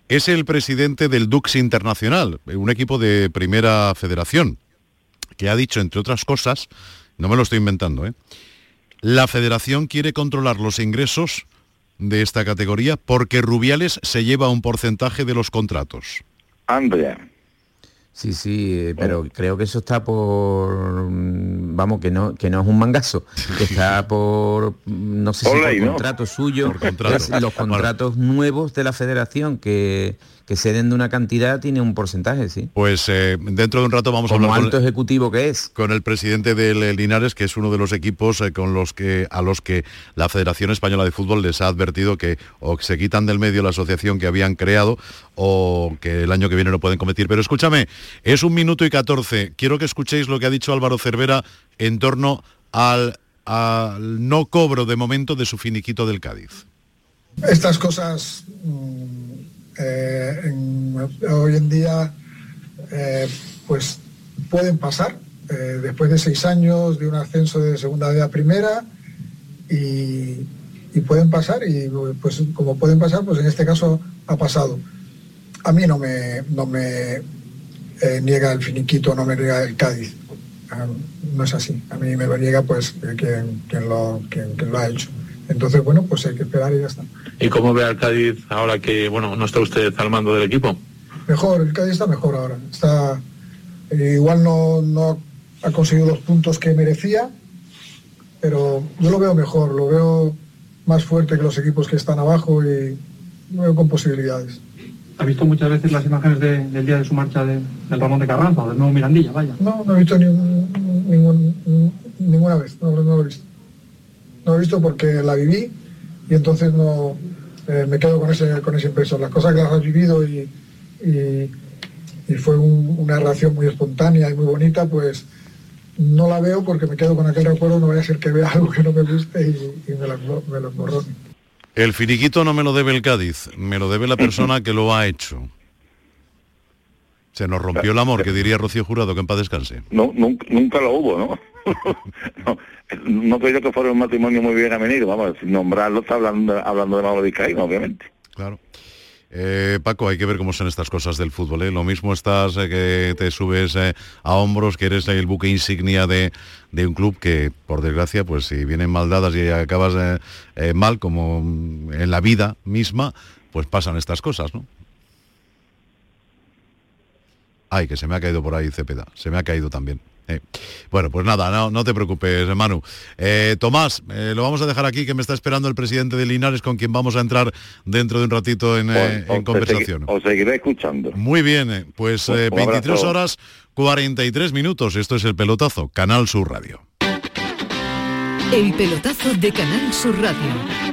Es el presidente del Dux Internacional, un equipo de primera federación, que ha dicho, entre otras cosas, no me lo estoy inventando, ¿eh? La federación quiere controlar los ingresos de esta categoría porque Rubiales se lleva un porcentaje de los contratos. Andrea. Sí, sí, pero creo que eso está por vamos que no que no es un mangazo, que está por no sé si por contrato suyo, los *laughs* contratos nuevos de la federación que que den de una cantidad tiene un porcentaje, sí. Pues eh, dentro de un rato vamos a hablar alto ejecutivo que es. Con el presidente del Linares, que es uno de los equipos eh, con los que a los que la Federación Española de Fútbol les ha advertido que o se quitan del medio la asociación que habían creado o que el año que viene no pueden competir. Pero escúchame, es un minuto y catorce. Quiero que escuchéis lo que ha dicho Álvaro Cervera en torno al, al no cobro de momento de su finiquito del Cádiz. Estas cosas mm, eh, hoy en día eh, pues pueden pasar eh, después de seis años de un ascenso de segunda a primera y, pueden pasar y pues como pueden pasar pues en este caso ha pasado a mí no me no me niega el finiquito no me niega el Cádiz ah, no es así a mí me lo niega pues quien, lo, quien lo ha hecho entonces bueno pues hay que esperar y ya está ¿Y cómo ve al Cádiz ahora que bueno no está usted al mando del equipo? Mejor, el Cádiz está mejor ahora. Está eh, igual no, ha conseguido los puntos que merecía, pero yo lo veo mejor, lo veo más fuerte que los equipos que están abajo y lo veo con posibilidades. ¿Ha visto muchas veces las imágenes del día de su marcha del Ramón de Carranza del nuevo Mirandilla? Vaya. No, no he visto ninguna vez, no lo he visto. No he visto porque la viví y entonces no eh, me quedo con ese, con ese impreso. Las cosas que las has vivido y, y, fue una relación muy espontánea y muy bonita, pues no la veo porque me quedo con aquel recuerdo, no vaya a ser que vea algo que no me guste y, me, lo borrone. El finiquito no me lo debe el Cádiz, me lo debe la persona que lo ha hecho. Se nos rompió el amor, que diría Rocío Jurado, que en paz descanse. No, nunca, nunca lo hubo, ¿no? *laughs* no, no creo que fuera un matrimonio muy bien amenido, vamos, sin nombrarlo está hablando, hablando de Mauro Vizcaíno, obviamente. Claro. Eh, Paco, hay que ver cómo son estas cosas del fútbol. ¿eh? Lo mismo estás eh, que te subes a hombros, que eres el buque insignia de, de, un club que, por desgracia, pues si vienen mal dadas y acabas mal, como en la vida misma, pues pasan estas cosas, ¿no? Ay, que se me ha caído por ahí Cepeda, se me ha caído también. Eh, bueno, pues nada, no, no te preocupes, Manu. Eh, Tomás, eh, lo vamos a dejar aquí, que me está esperando el presidente de Linares, con quien vamos a entrar dentro de un ratito en, eh, en conversación. Os seguiré escuchando. Muy bien, eh, pues eh, Un 23 abrazo. horas 43 minutos. Esto es el pelotazo, Canal Sur Radio. El pelotazo de Canal Sur Radio.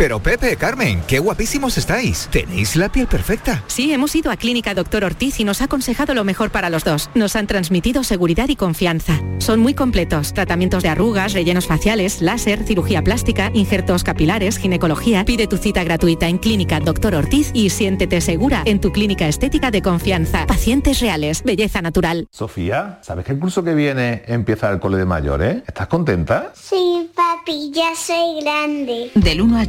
Pero Pepe, Carmen, qué guapísimos estáis. Tenéis la piel perfecta. Sí, hemos ido a Clínica Doctor Ortiz y nos ha aconsejado lo mejor para los dos. Nos han transmitido seguridad y confianza. Son muy completos. Tratamientos de arrugas, rellenos faciales, láser, cirugía plástica, injertos capilares, ginecología. Pide tu cita gratuita en Clínica Doctor Ortiz y siéntete segura en tu clínica estética de confianza. Pacientes reales, belleza natural. Sofía, ¿sabes que el curso que viene empieza el cole de mayores? ¿Estás contenta? Sí, papi, ya soy grande. Del 1 al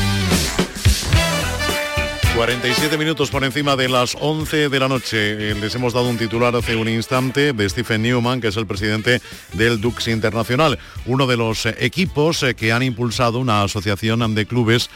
47 minutos por encima de las 11 de la noche. Eh, Les hemos dado un titular hace un instante de Stephen Newman, que es el presidente del Dux Internacional, uno de los eh, equipos eh, que han impulsado una asociación de clubes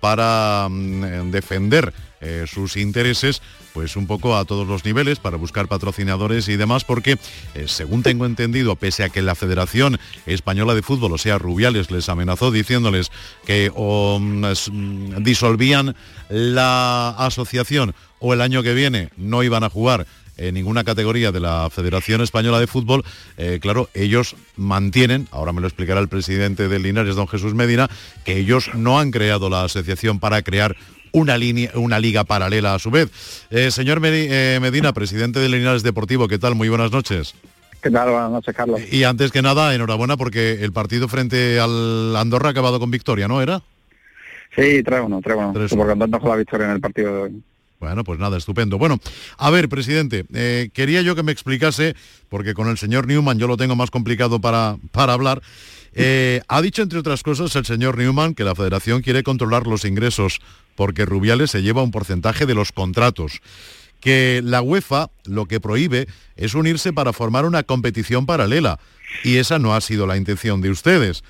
para mm, defender eh, sus intereses pues un poco a todos los niveles para buscar patrocinadores y demás porque eh, según tengo entendido pese a que la Federación Española de Fútbol o sea Rubiales les amenazó diciéndoles que mm, mm, disolvían la asociación o el año que viene no iban a jugar en ninguna categoría de la Federación Española de Fútbol, eh, claro, ellos mantienen, ahora me lo explicará el presidente del Linares, don Jesús Medina, que ellos no han creado la asociación para crear una, línea, una liga paralela a su vez. Eh, señor eh, Medina, presidente del Linares Deportivo, ¿qué tal? Muy buenas noches. ¿Qué tal? Buenas noches, Carlos. Y antes que nada, enhorabuena porque el partido frente al Andorra ha acabado con victoria, ¿no era? Sí, 3-1, 3-1. Súper contento con la victoria en el partido de hoy. Bueno, pues nada, estupendo. Bueno, a ver, presidente, eh, quería yo que me explicase, porque con el señor Newman yo lo tengo más complicado para, para hablar, eh, ha dicho, entre otras cosas, el señor Newman que la federación quiere controlar los ingresos porque Rubiales se lleva un porcentaje de los contratos que la UEFA lo que prohíbe es unirse para formar una competición paralela y esa no ha sido la intención de ustedes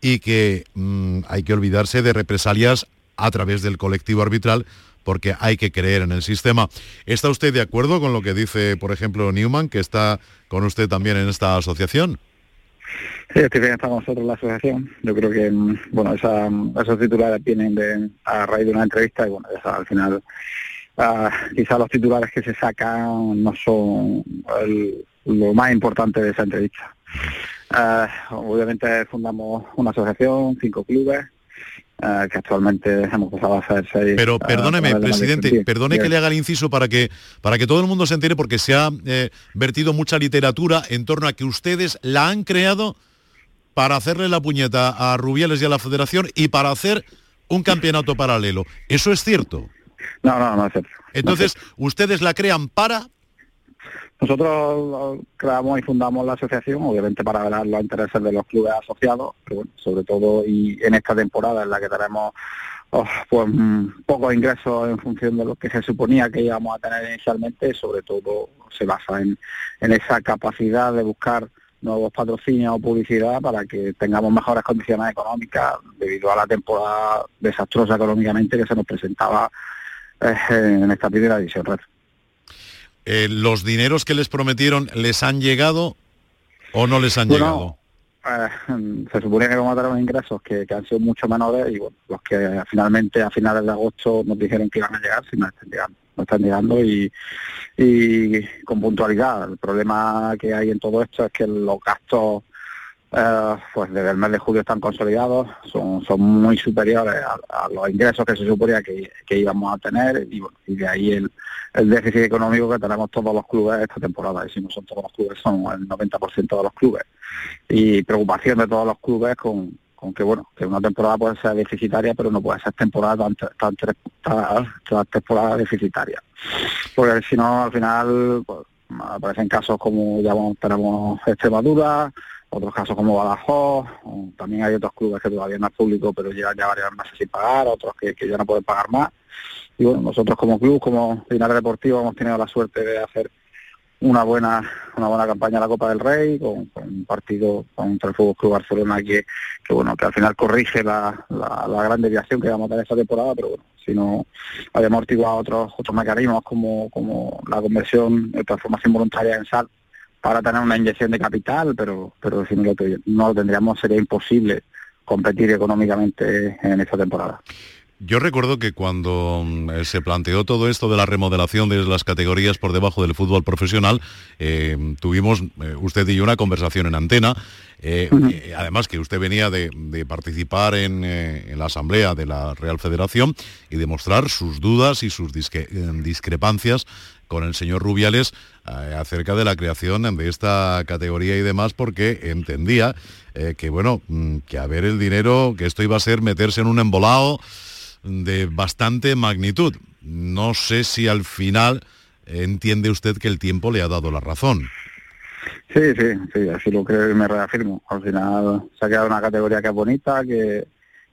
y que mm, hay que olvidarse de represalias a través del colectivo arbitral porque hay que creer en el sistema. ¿Está usted de acuerdo con lo que dice, por ejemplo, Newman, que está con usted también en esta asociación? Estoy bien, estamos nosotros la asociación. Yo creo que, mm, bueno, esos titulares vienen de, a raíz de una entrevista y, bueno, al final, uh, quizás los titulares que se sacan no son lo más importante de esa entrevista. Ah, obviamente fundamos una asociación, cinco clubes, ah, que actualmente hemos pasado a hacer seis. Pero perdóneme, presidente, perdone que le haga el inciso para que, para que todo el mundo se entere, porque se ha eh, vertido mucha literatura en torno a que ustedes la han creado para hacerle la puñeta a Rubiales y a la Federación y para hacer un campeonato paralelo. ¿Eso es cierto? No, no, no es cierto. Entonces, ustedes la crean para... Nosotros creamos y fundamos la asociación, obviamente para velar los intereses de los clubes asociados, pero bueno, sobre todo y en esta temporada en la que tenemos oh, pues pocos ingresos en función de lo que se suponía que íbamos a tener inicialmente, sobre todo se basa en, esa capacidad de buscar nuevos patrocinios o publicidad para que tengamos mejores condiciones económicas debido a la temporada desastrosa económicamente que se nos presentaba eh, en esta primera edición. Eh, ¿Los dineros que les prometieron les han llegado o no les han llegado? Eh, *laughs* se suponía que vamos a tener unos ingresos que, han sido mucho menores y bueno, los que finalmente a finales de agosto nos dijeron que iban a llegar, si no están llegando. No están llegando y, y con puntualidad. El problema que hay en todo esto es que los gastos eh, pues desde el mes de julio están consolidados, son, son muy superiores a, los ingresos que se suponía que, íbamos a tener y, y de ahí el, déficit económico que tenemos todos los clubes esta temporada, y si no son todos los clubes, son el 90% de los clubes. Y preocupación de todos los clubes con, aunque bueno, que una temporada puede ser deficitaria, pero no puede ser temporada tan, tan, temporada deficitaria. Porque si no, al final pues, aparecen casos como ya tenemos Extremadura, otros casos como Badajoz, también hay otros clubes que todavía no es público, pero llevan ya varios meses sin pagar, otros que, ya no pueden pagar más. Y bueno, nosotros como club, como Linares Deportivo, hemos tenido la suerte de hacer una buena una buena campaña en la Copa del Rey con, un partido contra el Fútbol Club Barcelona que, bueno que al final corrige la, la, gran desviación que vamos a tener esta temporada pero bueno si no habíamos activado otros otros mecanismos como como la conversión de transformación voluntaria en sal para tener una inyección de capital pero pero si no lo, no lo tendríamos sería imposible competir económicamente en esta temporada. Yo recuerdo que cuando mm, eh, se planteó todo esto de la remodelación de las categorías por debajo del fútbol profesional, eh, tuvimos eh, usted y yo una conversación en antena. además que usted venía de, participar en, la asamblea de la Real Federación y demostrar sus dudas y sus discrepancias con el señor Rubiales acerca de la creación de esta categoría y demás, porque entendía que bueno, mm, que a ver el dinero, que esto iba a ser meterse en un embolado de bastante magnitud. No sé si al final entiende usted que el tiempo le ha dado la razón. Sí, sí, sí, así lo creo y me reafirmo. Al final se ha quedado una categoría que es bonita, que,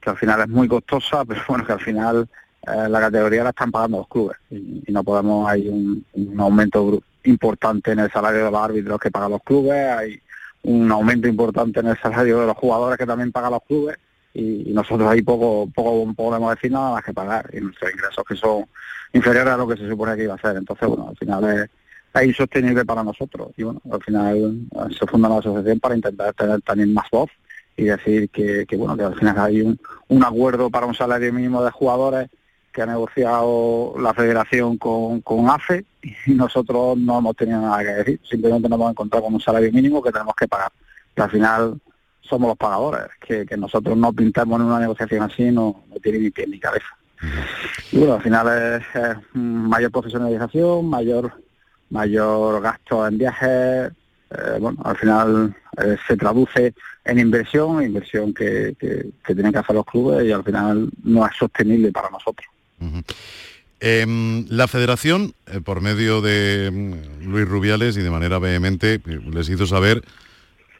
al final es muy costosa, *laughs* pero bueno, que al final eh, la categoría la están pagando los clubes y, no podemos, hay un, un, aumento importante en el salario de los árbitros que pagan los clubes, hay un aumento importante en el salario de los jugadores que también pagan los clubes y, nosotros ahí poco, poco podemos decir nada más que pagar y nuestros ingresos que son inferiores a lo que se supone que iba a ser. Entonces, bueno, al final es, insostenible para nosotros y bueno, al final eh, se funda la asociación para intentar tener también más voz y decir que, que bueno, que al final hay un, un acuerdo para un salario mínimo de jugadores que ha negociado la federación con, con AFE y nosotros no hemos tenido nada que decir, simplemente nos hemos encontrado con un salario mínimo que tenemos que pagar. Y al final somos los pagadores, que, nosotros no pintamos en una negociación así no, tiene ni pie ni cabeza. Y bueno, al final es, mayor profesionalización, mayor mayor gasto en viajes, eh, bueno, al final eh, se traduce en inversión, inversión que, que, tienen que hacer los clubes y al final no es sostenible para nosotros. Em, la federación, eh, por medio de mm, Luis Rubiales y de manera vehemente, les hizo saber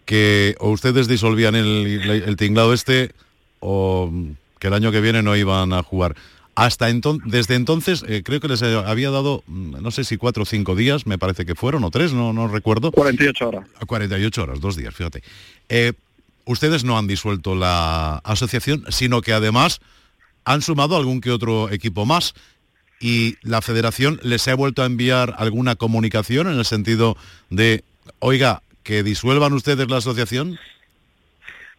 que o ustedes disolvían el, el tinglado este o que el año que viene no iban a jugar. Hasta entonces, desde entonces, eh, creo que les había dado, mm, no sé si cuatro o cinco días, me parece que fueron, o tres, no, no recuerdo. 48 horas. 48 horas, dos días, fíjate. Eh, ustedes no han disuelto la asociación, sino que además han sumado algún que otro equipo más y la federación les ha vuelto a enviar alguna comunicación en el sentido de, oiga, que disuelvan ustedes la asociación.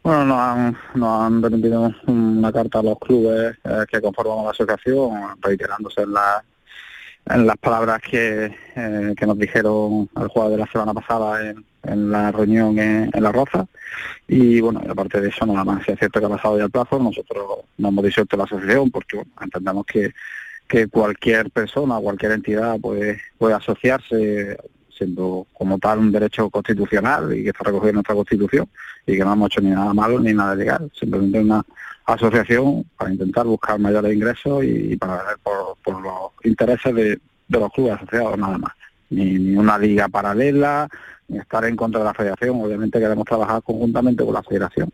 Bueno, nos han, nos han remitido una carta a los clubes eh, que conforman la asociación, reiterándose en, la, las palabras que, eh, que nos dijeron al jugador de la semana pasada en, en la reunión en, La Roza. Y bueno, aparte de eso, nada más, si es cierto que ha pasado ya el plazo, nosotros no hemos disuelto la asociación porque entendemos que, que cualquier persona, cualquier entidad puede, puede asociarse siendo como tal un derecho constitucional y que está recogido en nuestra Constitución y que no hemos hecho ni nada malo ni nada legal, simplemente una asociación para intentar buscar mayores ingresos y, para ver por, los intereses de, los clubes asociados nada más. Ni, una liga paralela, estar en contra de la federación, obviamente queremos trabajar conjuntamente con la federación.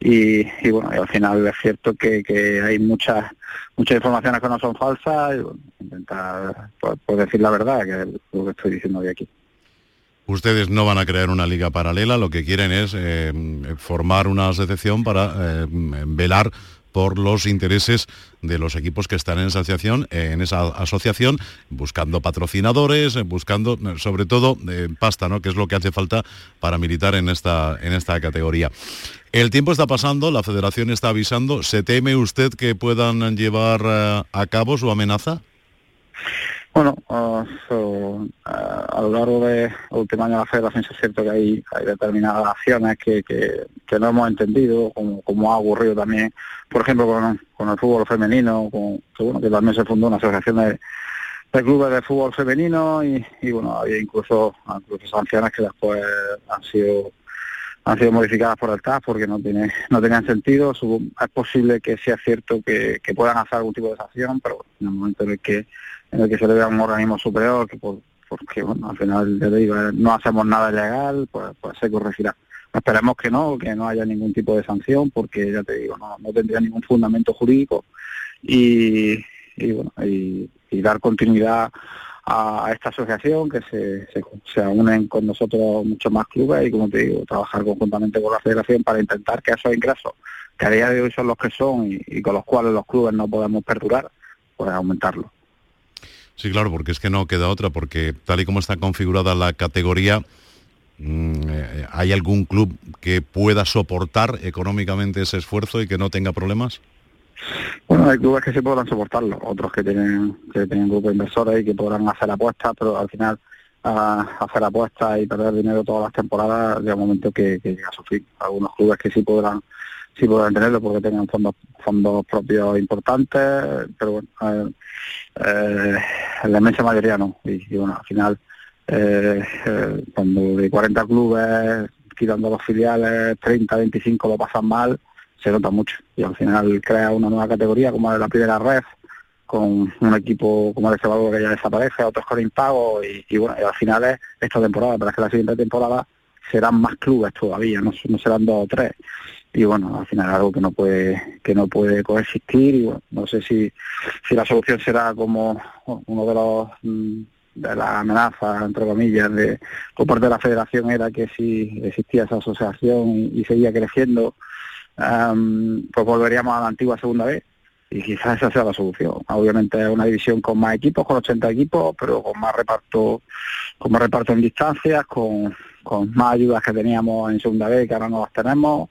Y, bueno, y al final es cierto que, hay muchas muchas informaciones que no son falsas y intentar pues, pues, decir la verdad, que es lo que estoy diciendo hoy aquí. Ustedes no van a crear una liga paralela, lo que quieren es eh, formar una asociación para eh, velar por los intereses de los equipos que están en esa asociación, en esa asociación buscando patrocinadores, buscando sobre todo eh, pasta, ¿no? que es lo que hace falta para militar en esta, en esta categoría. El tiempo está pasando, la federación está avisando. ¿Se teme usted que puedan llevar a cabo su amenaza? Bueno, uh, a lo largo de último año de la federación es cierto que hay, hay determinadas acciones que, que, no hemos entendido, como, ha ocurrido también, por ejemplo, con, el fútbol femenino, con, que, bueno, que también se fundó una asociación de, clubes de fútbol femenino y, bueno, había incluso, incluso sanciones que después han sido han sido modificadas por el TAF porque no tiene no tenían sentido. Es posible que sea cierto que, que puedan hacer algún tipo de sanción, pero en el momento en el que en el que se le vea un organismo superior, que por, porque bueno, al final de no hacemos nada ilegal, pues, pues se corregirá. Esperemos que no, que no haya ningún tipo de sanción, porque ya te digo, no, no tendría ningún fundamento jurídico y, y bueno, y, dar continuidad a esta asociación, que se, se, unen con nosotros muchos más clubes y como te digo, trabajar conjuntamente con la federación para intentar que esos ingresos, que a día de hoy son los que son y, y con los cuales los clubes no podemos perdurar, pues aumentarlos. Sí, claro, porque es que no queda otra, porque tal y como está configurada la categoría, mm, eh, ¿hay algún club que pueda soportar económicamente ese esfuerzo y que no tenga problemas? Bueno, hay clubes que sí podrán soportarlo, otros que tienen que tienen grupos inversores y que podrán hacer apuestas, pero al final hacer apuestas y perder dinero todas las temporadas de un momento que, que llega a su fin. Algunos clubes que sí podrán sí pueden tenerlo porque tengan fondos fondos propios importantes, pero bueno, eh, la inmensa mayoría no. Y, bueno, al final, eh, eh, cuando de 40 clubes, quitando los filiales, 30, 25 lo pasan mal, se nota mucho. Y al final crea una nueva categoría como la primera red, con un equipo como el Extremadura que ya desaparece, otros con impago y, y bueno, y al final es esta temporada, pero es que la siguiente temporada serán más clubes todavía, no, no serán dos o tres y bueno al final algo que no puede que no puede coexistir y bueno no sé si si la solución será como uno de los mm, de las amenazas entre comillas de por parte de la federación era que si existía esa asociación y, seguía creciendo pues volveríamos a la antigua segunda vez y quizás esa sea la solución. Obviamente es una división con más equipos, con 80 equipos, pero con más reparto, con más reparto en distancias, con, con más ayudas que teníamos en segunda vez que ahora no las tenemos,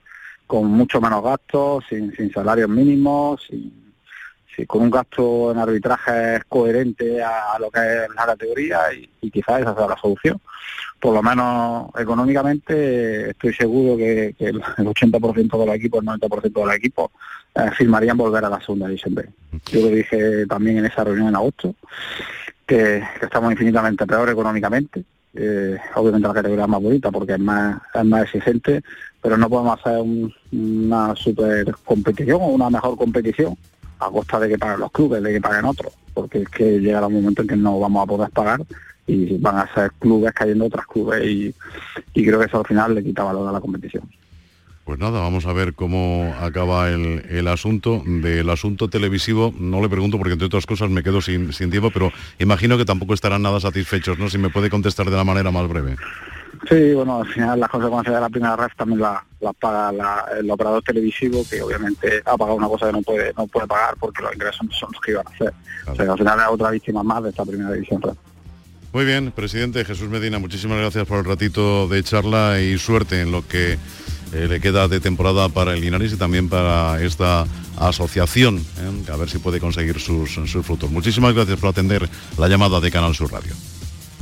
con mucho menos gastos, sin, sin salarios mínimos, sin, con un gasto en arbitraje coherente a, lo que es la categoría y, quizás esa sea la solución. Por lo menos económicamente estoy seguro que, el 80% del equipo, el 90% del equipo eh, firmarían volver a la segunda división B. Yo lo dije también en esa reunión en agosto, que, estamos infinitamente peor económicamente. Eh, obviamente la categoría es más bonita porque es más, es más exigente, pero no podemos hacer una super competición o una mejor competición a costa de que paguen los clubes, de que paguen otros, porque es que llegará un momento en que no vamos a poder pagar y van a ser clubes cayendo otros clubes y, creo que eso al final le quita valor a la competición. Pues nada, vamos a ver cómo acaba el, asunto. Del asunto televisivo no le pregunto porque entre otras cosas me quedo sin, sin tiempo, pero imagino que tampoco estarán nada satisfechos, ¿no? Si me puede contestar de la manera más breve. Sí, bueno, al final las consecuencias de la primera red también las la paga el operador televisivo, que obviamente ha pagado una cosa que no puede no puede pagar porque los ingresos no son los que iban a hacer. O sea, al final es otra víctima más de esta primera división red. Muy bien, presidente Jesús Medina, muchísimas gracias por el ratito de charla y suerte en lo que eh, le queda de temporada para el Linares y también para esta asociación, ¿eh? a ver si puede conseguir sus, sus frutos. Muchísimas gracias por atender la llamada de Canal Sur Radio.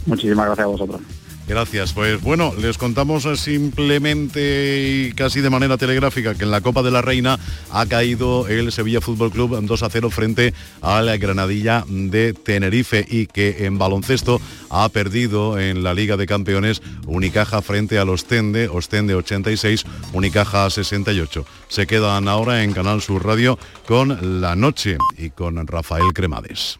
Muchísimas gracias a vosotros. Gracias. Pues bueno, les contamos simplemente y casi de manera telegráfica que en la Copa de la Reina ha caído el Sevilla Fútbol Club 2 a 0 frente a la Granadilla de Tenerife y que en baloncesto ha perdido en la Liga de Campeones Unicaja frente al Ostende, Ostende 86, Unicaja 68. Se quedan ahora en Canal Sur Radio con La Noche y con Rafael Cremades.